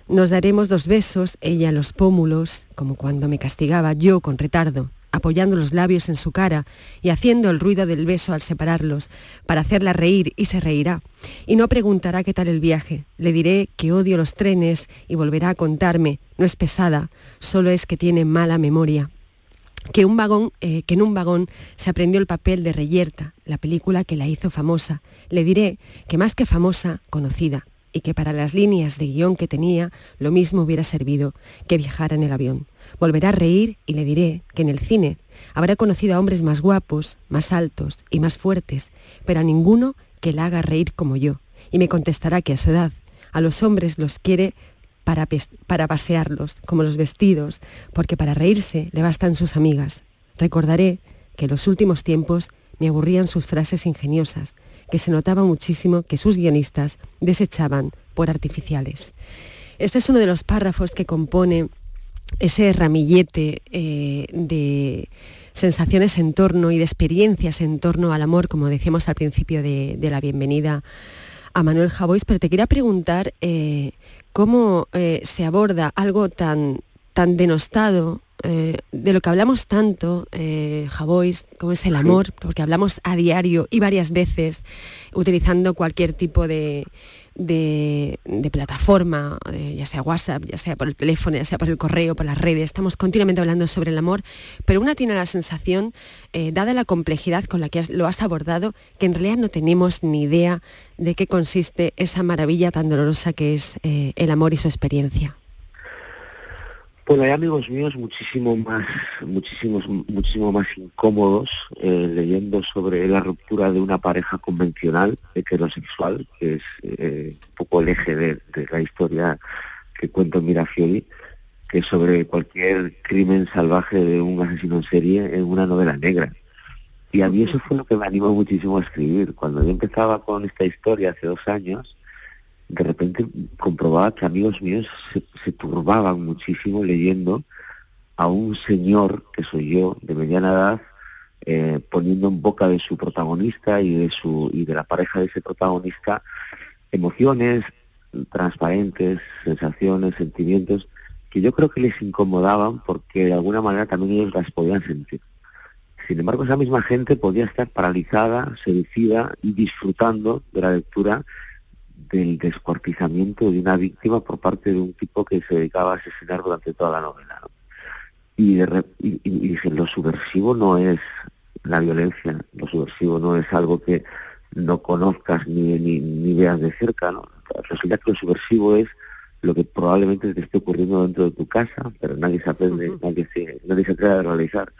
Nos daremos dos besos, ella los pómulos, como cuando me castigaba yo con retardo, apoyando los labios en su cara y haciendo el ruido del beso al separarlos, para hacerla reír y se reirá. Y no preguntará qué tal el viaje. Le diré que odio los trenes y volverá a contarme. No es pesada, solo es que tiene mala memoria eh, que en un vagón se aprendió el papel de Reyerta, la película que la hizo famosa. Le diré que más que famosa, conocida, y que para las líneas de guion que tenía, lo mismo hubiera servido que viajar en el avión. Volverá a reír y le diré que en el cine habrá conocido a hombres más guapos, más altos y más fuertes, pero a ninguno que la haga reír como yo. Y me contestará que a su edad, a los hombres los quiere para, para pasearlos, como los vestidos, porque para reírse le bastan sus amigas. Recordaré que en los últimos tiempos me aburrían sus frases ingeniosas, que se notaba muchísimo que sus guionistas desechaban por artificiales. Este es uno de los párrafos que compone ese ramillete eh, de sensaciones en torno y de experiencias en torno al amor, como decíamos al principio de, de la bienvenida a Manuel Javois, pero te quería preguntar eh, cómo eh, se aborda algo tan, tan denostado eh, de lo que hablamos tanto, eh, Javois, como es el amor, porque hablamos a diario y varias veces utilizando cualquier tipo de, de, plataforma, eh, ya sea WhatsApp, ya sea por el teléfono, ya sea por el correo, por las redes, estamos continuamente hablando sobre el amor, pero una tiene la sensación, eh, dada la complejidad con la que lo has abordado, que en realidad no tenemos ni idea de qué consiste esa maravilla tan dolorosa que es eh, el amor y su experiencia. Bueno, hay amigos míos muchísimo más, muchísimos, muchísimo más incómodos eh, leyendo sobre la ruptura de una pareja convencional heterosexual, que es eh, un poco el eje de, la historia que cuento Mirafiori, que sobre cualquier crimen salvaje de un asesino en serie en una novela negra. Y a mí eso fue lo que me animó muchísimo a escribir. Cuando yo empezaba con esta historia hace dos años, de repente comprobaba que amigos míos se, turbaban muchísimo leyendo a un señor, que soy yo, de mediana edad, eh, poniendo en boca de su protagonista y de, su, y de la pareja de ese protagonista emociones transparentes, sensaciones, sentimientos, que yo creo que les incomodaban porque de alguna manera también ellos las podían sentir. Sin embargo, esa misma gente podía estar paralizada, seducida y disfrutando de la lectura del descuartizamiento de una víctima por parte de un tipo que se dedicaba a asesinar durante toda la novela. Y, dije, lo subversivo no es la violencia, lo subversivo no es algo que no conozcas ni, ni, veas de cerca, ¿no? Resulta que lo subversivo es lo que probablemente te esté ocurriendo dentro de tu casa, pero nadie se aprende, nadie, se, nadie se atreve a realizar.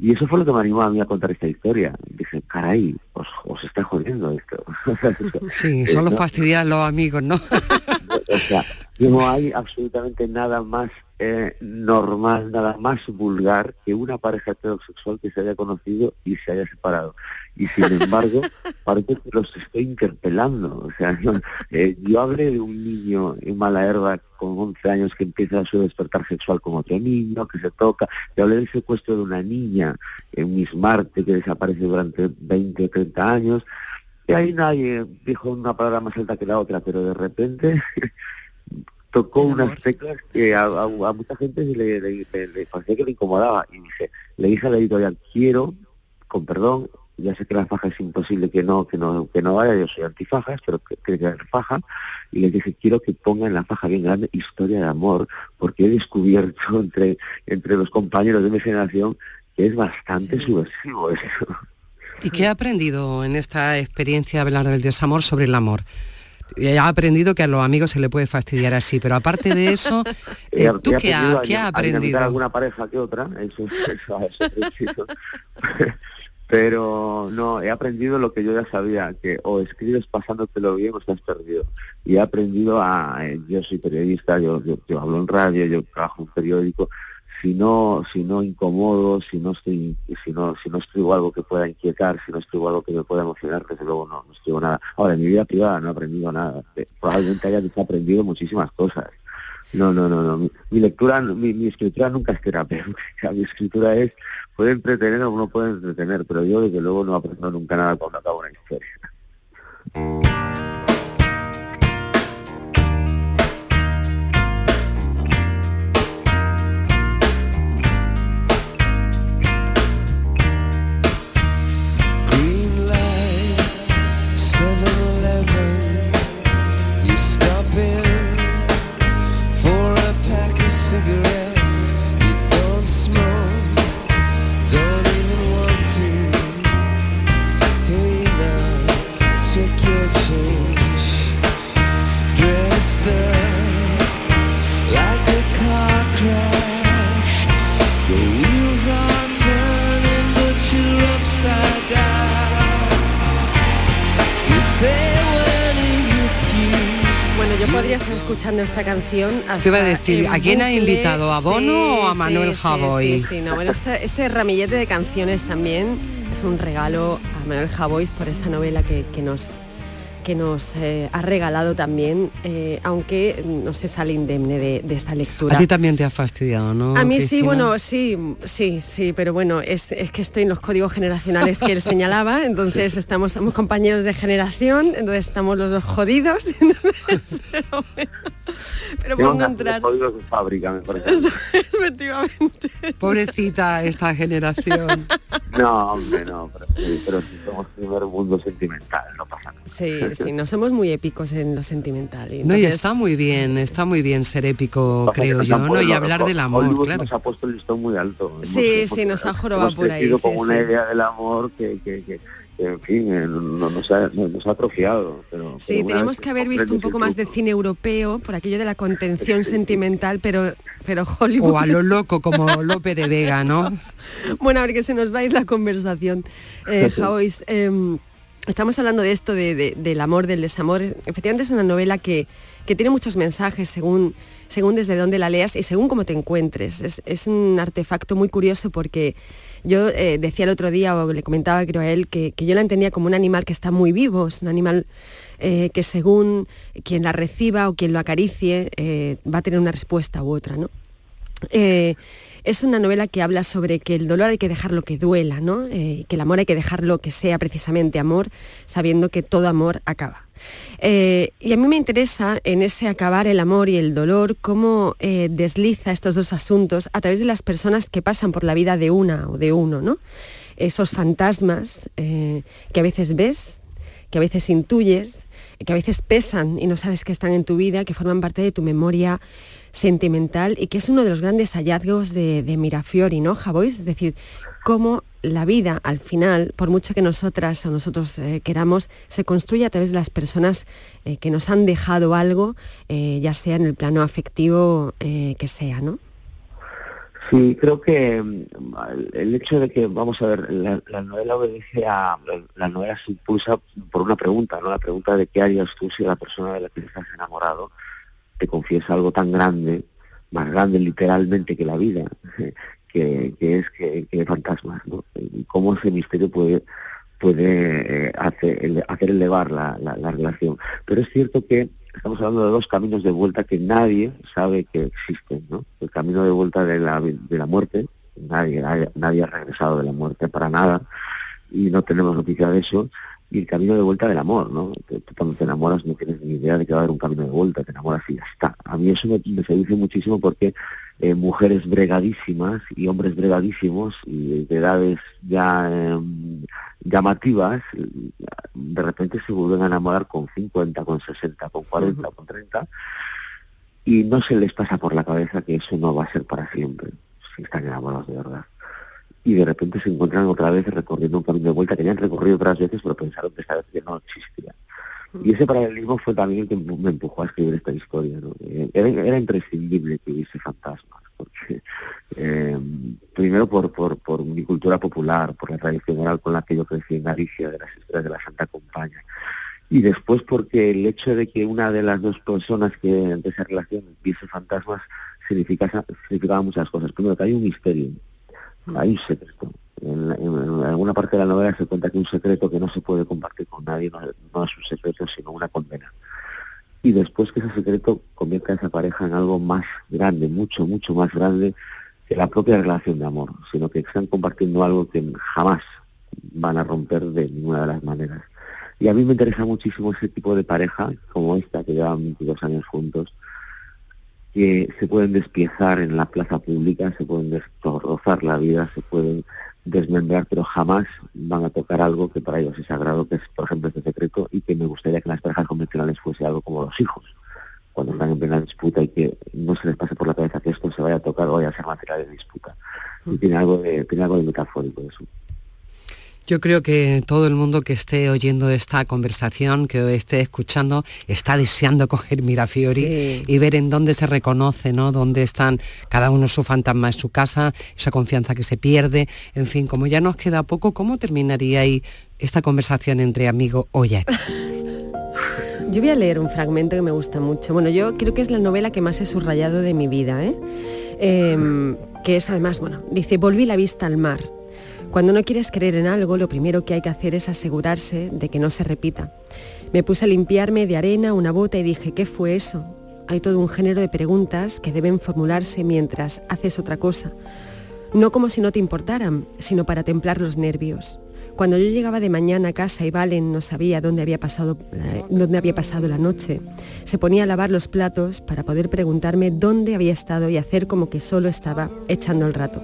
Y eso fue lo que me animó a mí a contar esta historia. Dije, caray, os, os está jodiendo esto. sí, solo fastidian los amigos, ¿no? o sea, no hay absolutamente nada más eh, normal, nada más vulgar que una pareja heterosexual que se haya conocido y se haya separado. Y sin embargo, parece que los estoy interpelando. O sea, yo, eh, yo hablé de un niño en mala herba con 11 años que empieza su despertar sexual con otro niño, que se toca. Yo hablé del secuestro de una niña en Miss Marte que desaparece durante 20 o 30 años. Y ahí nadie dijo una palabra más alta que la otra, pero de repente tocó unas teclas que a, mucha gente le, le, parecía que le incomodaba y dije, le dije a la editorial, quiero, con perdón, ya sé que la faja es imposible que no, que no, que no vaya, yo soy antifajas, pero que, que faja, y le dije, quiero que pongan la faja bien grande historia de amor, porque he descubierto entre, entre los compañeros de mi generación que es bastante subversivo eso. ¿Y qué ha aprendido en esta experiencia de hablar del desamor sobre el amor? Ha aprendido que a los amigos se le puede fastidiar así, pero aparte de eso, eh, ¿tú qué, ha, ¿qué has aprendido? alguna pareja que otra, eso, eso, pero no, he aprendido lo que yo ya sabía, que o escribes pasándotelo bien o estás perdido. Y he aprendido a, eh, yo soy periodista, yo, yo hablo en radio, yo trabajo en periódico, si no, si no incomodo, si no estoy, si no, si no escribo algo que pueda inquietar, si no escribo algo que me pueda emocionar, desde luego no, no escribo nada. Ahora, en mi vida privada no he aprendido nada. Eh, probablemente haya aprendido muchísimas cosas. No, no, no, no. Mi, lectura, mi, escritura nunca es terapéutica. Mi escritura es, puede entretener o no puede entretener, pero yo desde luego no aprendo nunca nada cuando acabo una historia. Te iba a decir, ¿a quién ha invitado? ¿A Bono o a Manuel Javoy? Sí, sí, no, bueno, este, este, ramillete de canciones también es un regalo a Manuel Javoy por esta novela que, que nos que nos eh, ha regalado también, eh, aunque no se sale indemne de, esta lectura. A ti también te ha fastidiado, ¿no? A mí sí, bueno, sí, sí, sí, pero bueno, es, que estoy en los códigos generacionales que él señalaba, entonces estamos, somos compañeros de generación, entonces estamos los dos jodidos. Pero Tengo por no que hacer entrar. códigos de fábrica, me parece. Efectivamente. Pobrecita esta generación. No, hombre, no, pero, sí, pero si somos primer mundo sentimental, no pasa nada. Sí, sí, no somos muy épicos en lo sentimental. y No, y entonces- está muy bien, está muy bien ser épico, Pasa creo yo, ¿no? Y hablar del amor, Hollywood claro. nos ha puesto el listón muy alto. Sí, sí, nos ha jorobado hemos por ahí, crecido sí, con una sí. idea del amor que, que, que, que, en fin, eh, no- nos, ha, no- nos ha atrofiado. Pero, Sí, pero tenemos que haber visto un poco más de cine europeo por aquello de la contención sentimental, pero, pero Hollywood... O a lo loco como Lope de Vega, ¿no? Bueno, a ver que se nos va a ir la conversación. Eh, em, estamos hablando de esto, de- de- del amor, del desamor. Efectivamente es una novela que, que tiene muchos mensajes según, según desde dónde la leas y según cómo te encuentres. Es, es un artefacto muy curioso porque yo eh, decía el otro día, o le comentaba creo a él, que, que yo la entendía como un animal que está muy vivo, es un animal eh, que según quien la reciba o quien lo acaricie eh, va a tener una respuesta u otra, ¿no? Es una novela que habla sobre que el dolor hay que dejarlo que duela, ¿no? Eh, que el amor hay que dejarlo que sea precisamente amor, sabiendo que todo amor acaba. Eh, y a mí me interesa en ese acabar el amor y el dolor cómo eh, desliza estos dos asuntos a través de las personas que pasan por la vida de una o de uno, ¿no? Esos fantasmas que a veces ves, que a veces intuyes, que a veces pesan y no sabes que están en tu vida, que forman parte de tu memoria sentimental y que es uno de los grandes hallazgos de, Mirafiori, ¿no, Javois? Es decir, cómo la vida al final, por mucho que nosotras o nosotros eh, queramos, se construye a través de las personas eh, que nos han dejado algo, eh, ya sea en el plano afectivo que sea, ¿no? Sí, creo que mm, el- hecho de que, vamos a ver, la, la novela obedece a, la, la novela se impulsa por una pregunta, ¿no? La pregunta de qué harías tú si la persona de la que estás enamorado te confiesa algo tan grande, más grande literalmente que la vida, que, es que, que fantasmas, ¿no? Cómo ese misterio puede puede eh, hacer, ele- hacer elevar la, la- la relación. Pero es cierto que estamos hablando de dos caminos de vuelta que nadie sabe que existen, ¿no? El camino de vuelta de la, de la muerte, nadie, nadie, nadie ha regresado de la muerte para nada y no tenemos noticia de eso, y el camino de vuelta del amor, ¿no? Tú cuando te enamoras no tienes ni idea de que va a haber un camino de vuelta, te enamoras y ya está. A mí eso me, me seduce muchísimo porque eh, mujeres bregadísimas y hombres bregadísimos y de edades ya em, llamativas, de repente se vuelven a enamorar con 50, con 60, con 40, con 30 y no se les pasa por la cabeza que eso no va a ser para siempre, si están enamorados de verdad. Y de repente se encuentran otra vez recorriendo un camino de vuelta que ya recorrido otras veces, pero pensaron que esta vez que no existía. Y ese paralelismo fue también el que me empujó a escribir esta historia. ¿no? Eh, Era, imprescindible que hubiese fantasmas, porque eh, primero por, por, por mi cultura popular, por la tradición oral con la que yo crecí en Galicia, de las historias de la Santa Compaña, y después porque el hecho de que una de las dos personas que de esa relación viese fantasmas significa, significaba muchas cosas. Primero que hay un misterio, hay secreto. En, en- alguna parte de la novela se cuenta que un secreto que no se puede compartir con nadie no, no es un secreto, sino una condena. Y después que ese secreto convierta a esa pareja en algo más grande, mucho, mucho más grande que la propia relación de amor, sino que están compartiendo algo que jamás van a romper de ninguna de las maneras. Y a mí me interesa muchísimo ese tipo de pareja, como esta, que llevan 22 años juntos, que se pueden despiezar en la plaza pública, se pueden destrozar la vida, se pueden desmembrar, pero jamás van a tocar algo que para ellos es sagrado, que es, por ejemplo, este secreto, y que me gustaría que las parejas convencionales fuese algo como los hijos, cuando están en plena disputa y que no se les pase por la cabeza que esto se vaya a tocar o vaya a ser material de disputa. Y tiene algo de, tiene algo de metafórico eso. Yo creo que todo el mundo que esté oyendo esta conversación, que esté escuchando, está deseando coger Mirafiori Sí. y ver en dónde se reconoce, ¿no? Dónde están cada uno su fantasma en su casa, esa confianza que se pierde. En fin, como ya nos queda poco, ¿cómo terminaría ahí esta conversación entre amigo hoy aquí? Yo voy a leer un fragmento que me gusta mucho. Bueno, yo creo que es la novela que más he subrayado de mi vida, ¿eh? Em, que es además, bueno, dice, volví la vista al mar. Cuando no quieres creer en algo, lo primero que hay que hacer es asegurarse de que no se repita. Me puse a limpiarme de arena una bota y dije, ¿qué fue eso? Hay todo un género de preguntas que deben formularse mientras haces otra cosa. No como si no te importaran, sino para templar los nervios. Cuando yo llegaba de mañana a casa y Valen no sabía dónde había pasado, eh, dónde había pasado la noche, se ponía a lavar los platos para poder preguntarme dónde había estado y hacer como que solo estaba echando el rato.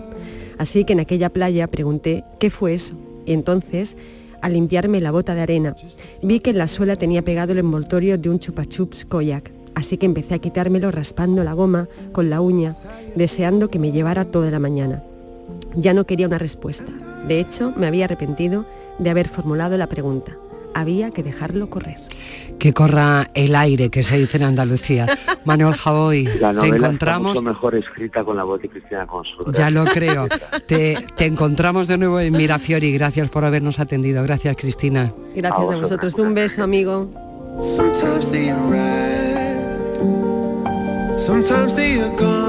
Así que en aquella playa pregunté qué fue eso y entonces al limpiarme la bota de arena, vi que en la suela tenía pegado el envoltorio de un chupachups koyak, así que empecé a quitármelo raspando la goma con la uña, deseando que me llevara toda la mañana. Ya no quería una respuesta. De hecho, me había arrepentido de haber formulado la pregunta. Había que dejarlo correr. Que corra el aire, que se dice en Andalucía. Manuel Javoy, te encontramos... está mucho mejor escrita con la voz de Cristina Consul. Ya lo creo. Te, te encontramos de nuevo en Mirafiori. Gracias por habernos atendido. Gracias, Cristina. Gracias a vosotros. Un beso, amigo. Sometimes they arrive, sometimes they are gone.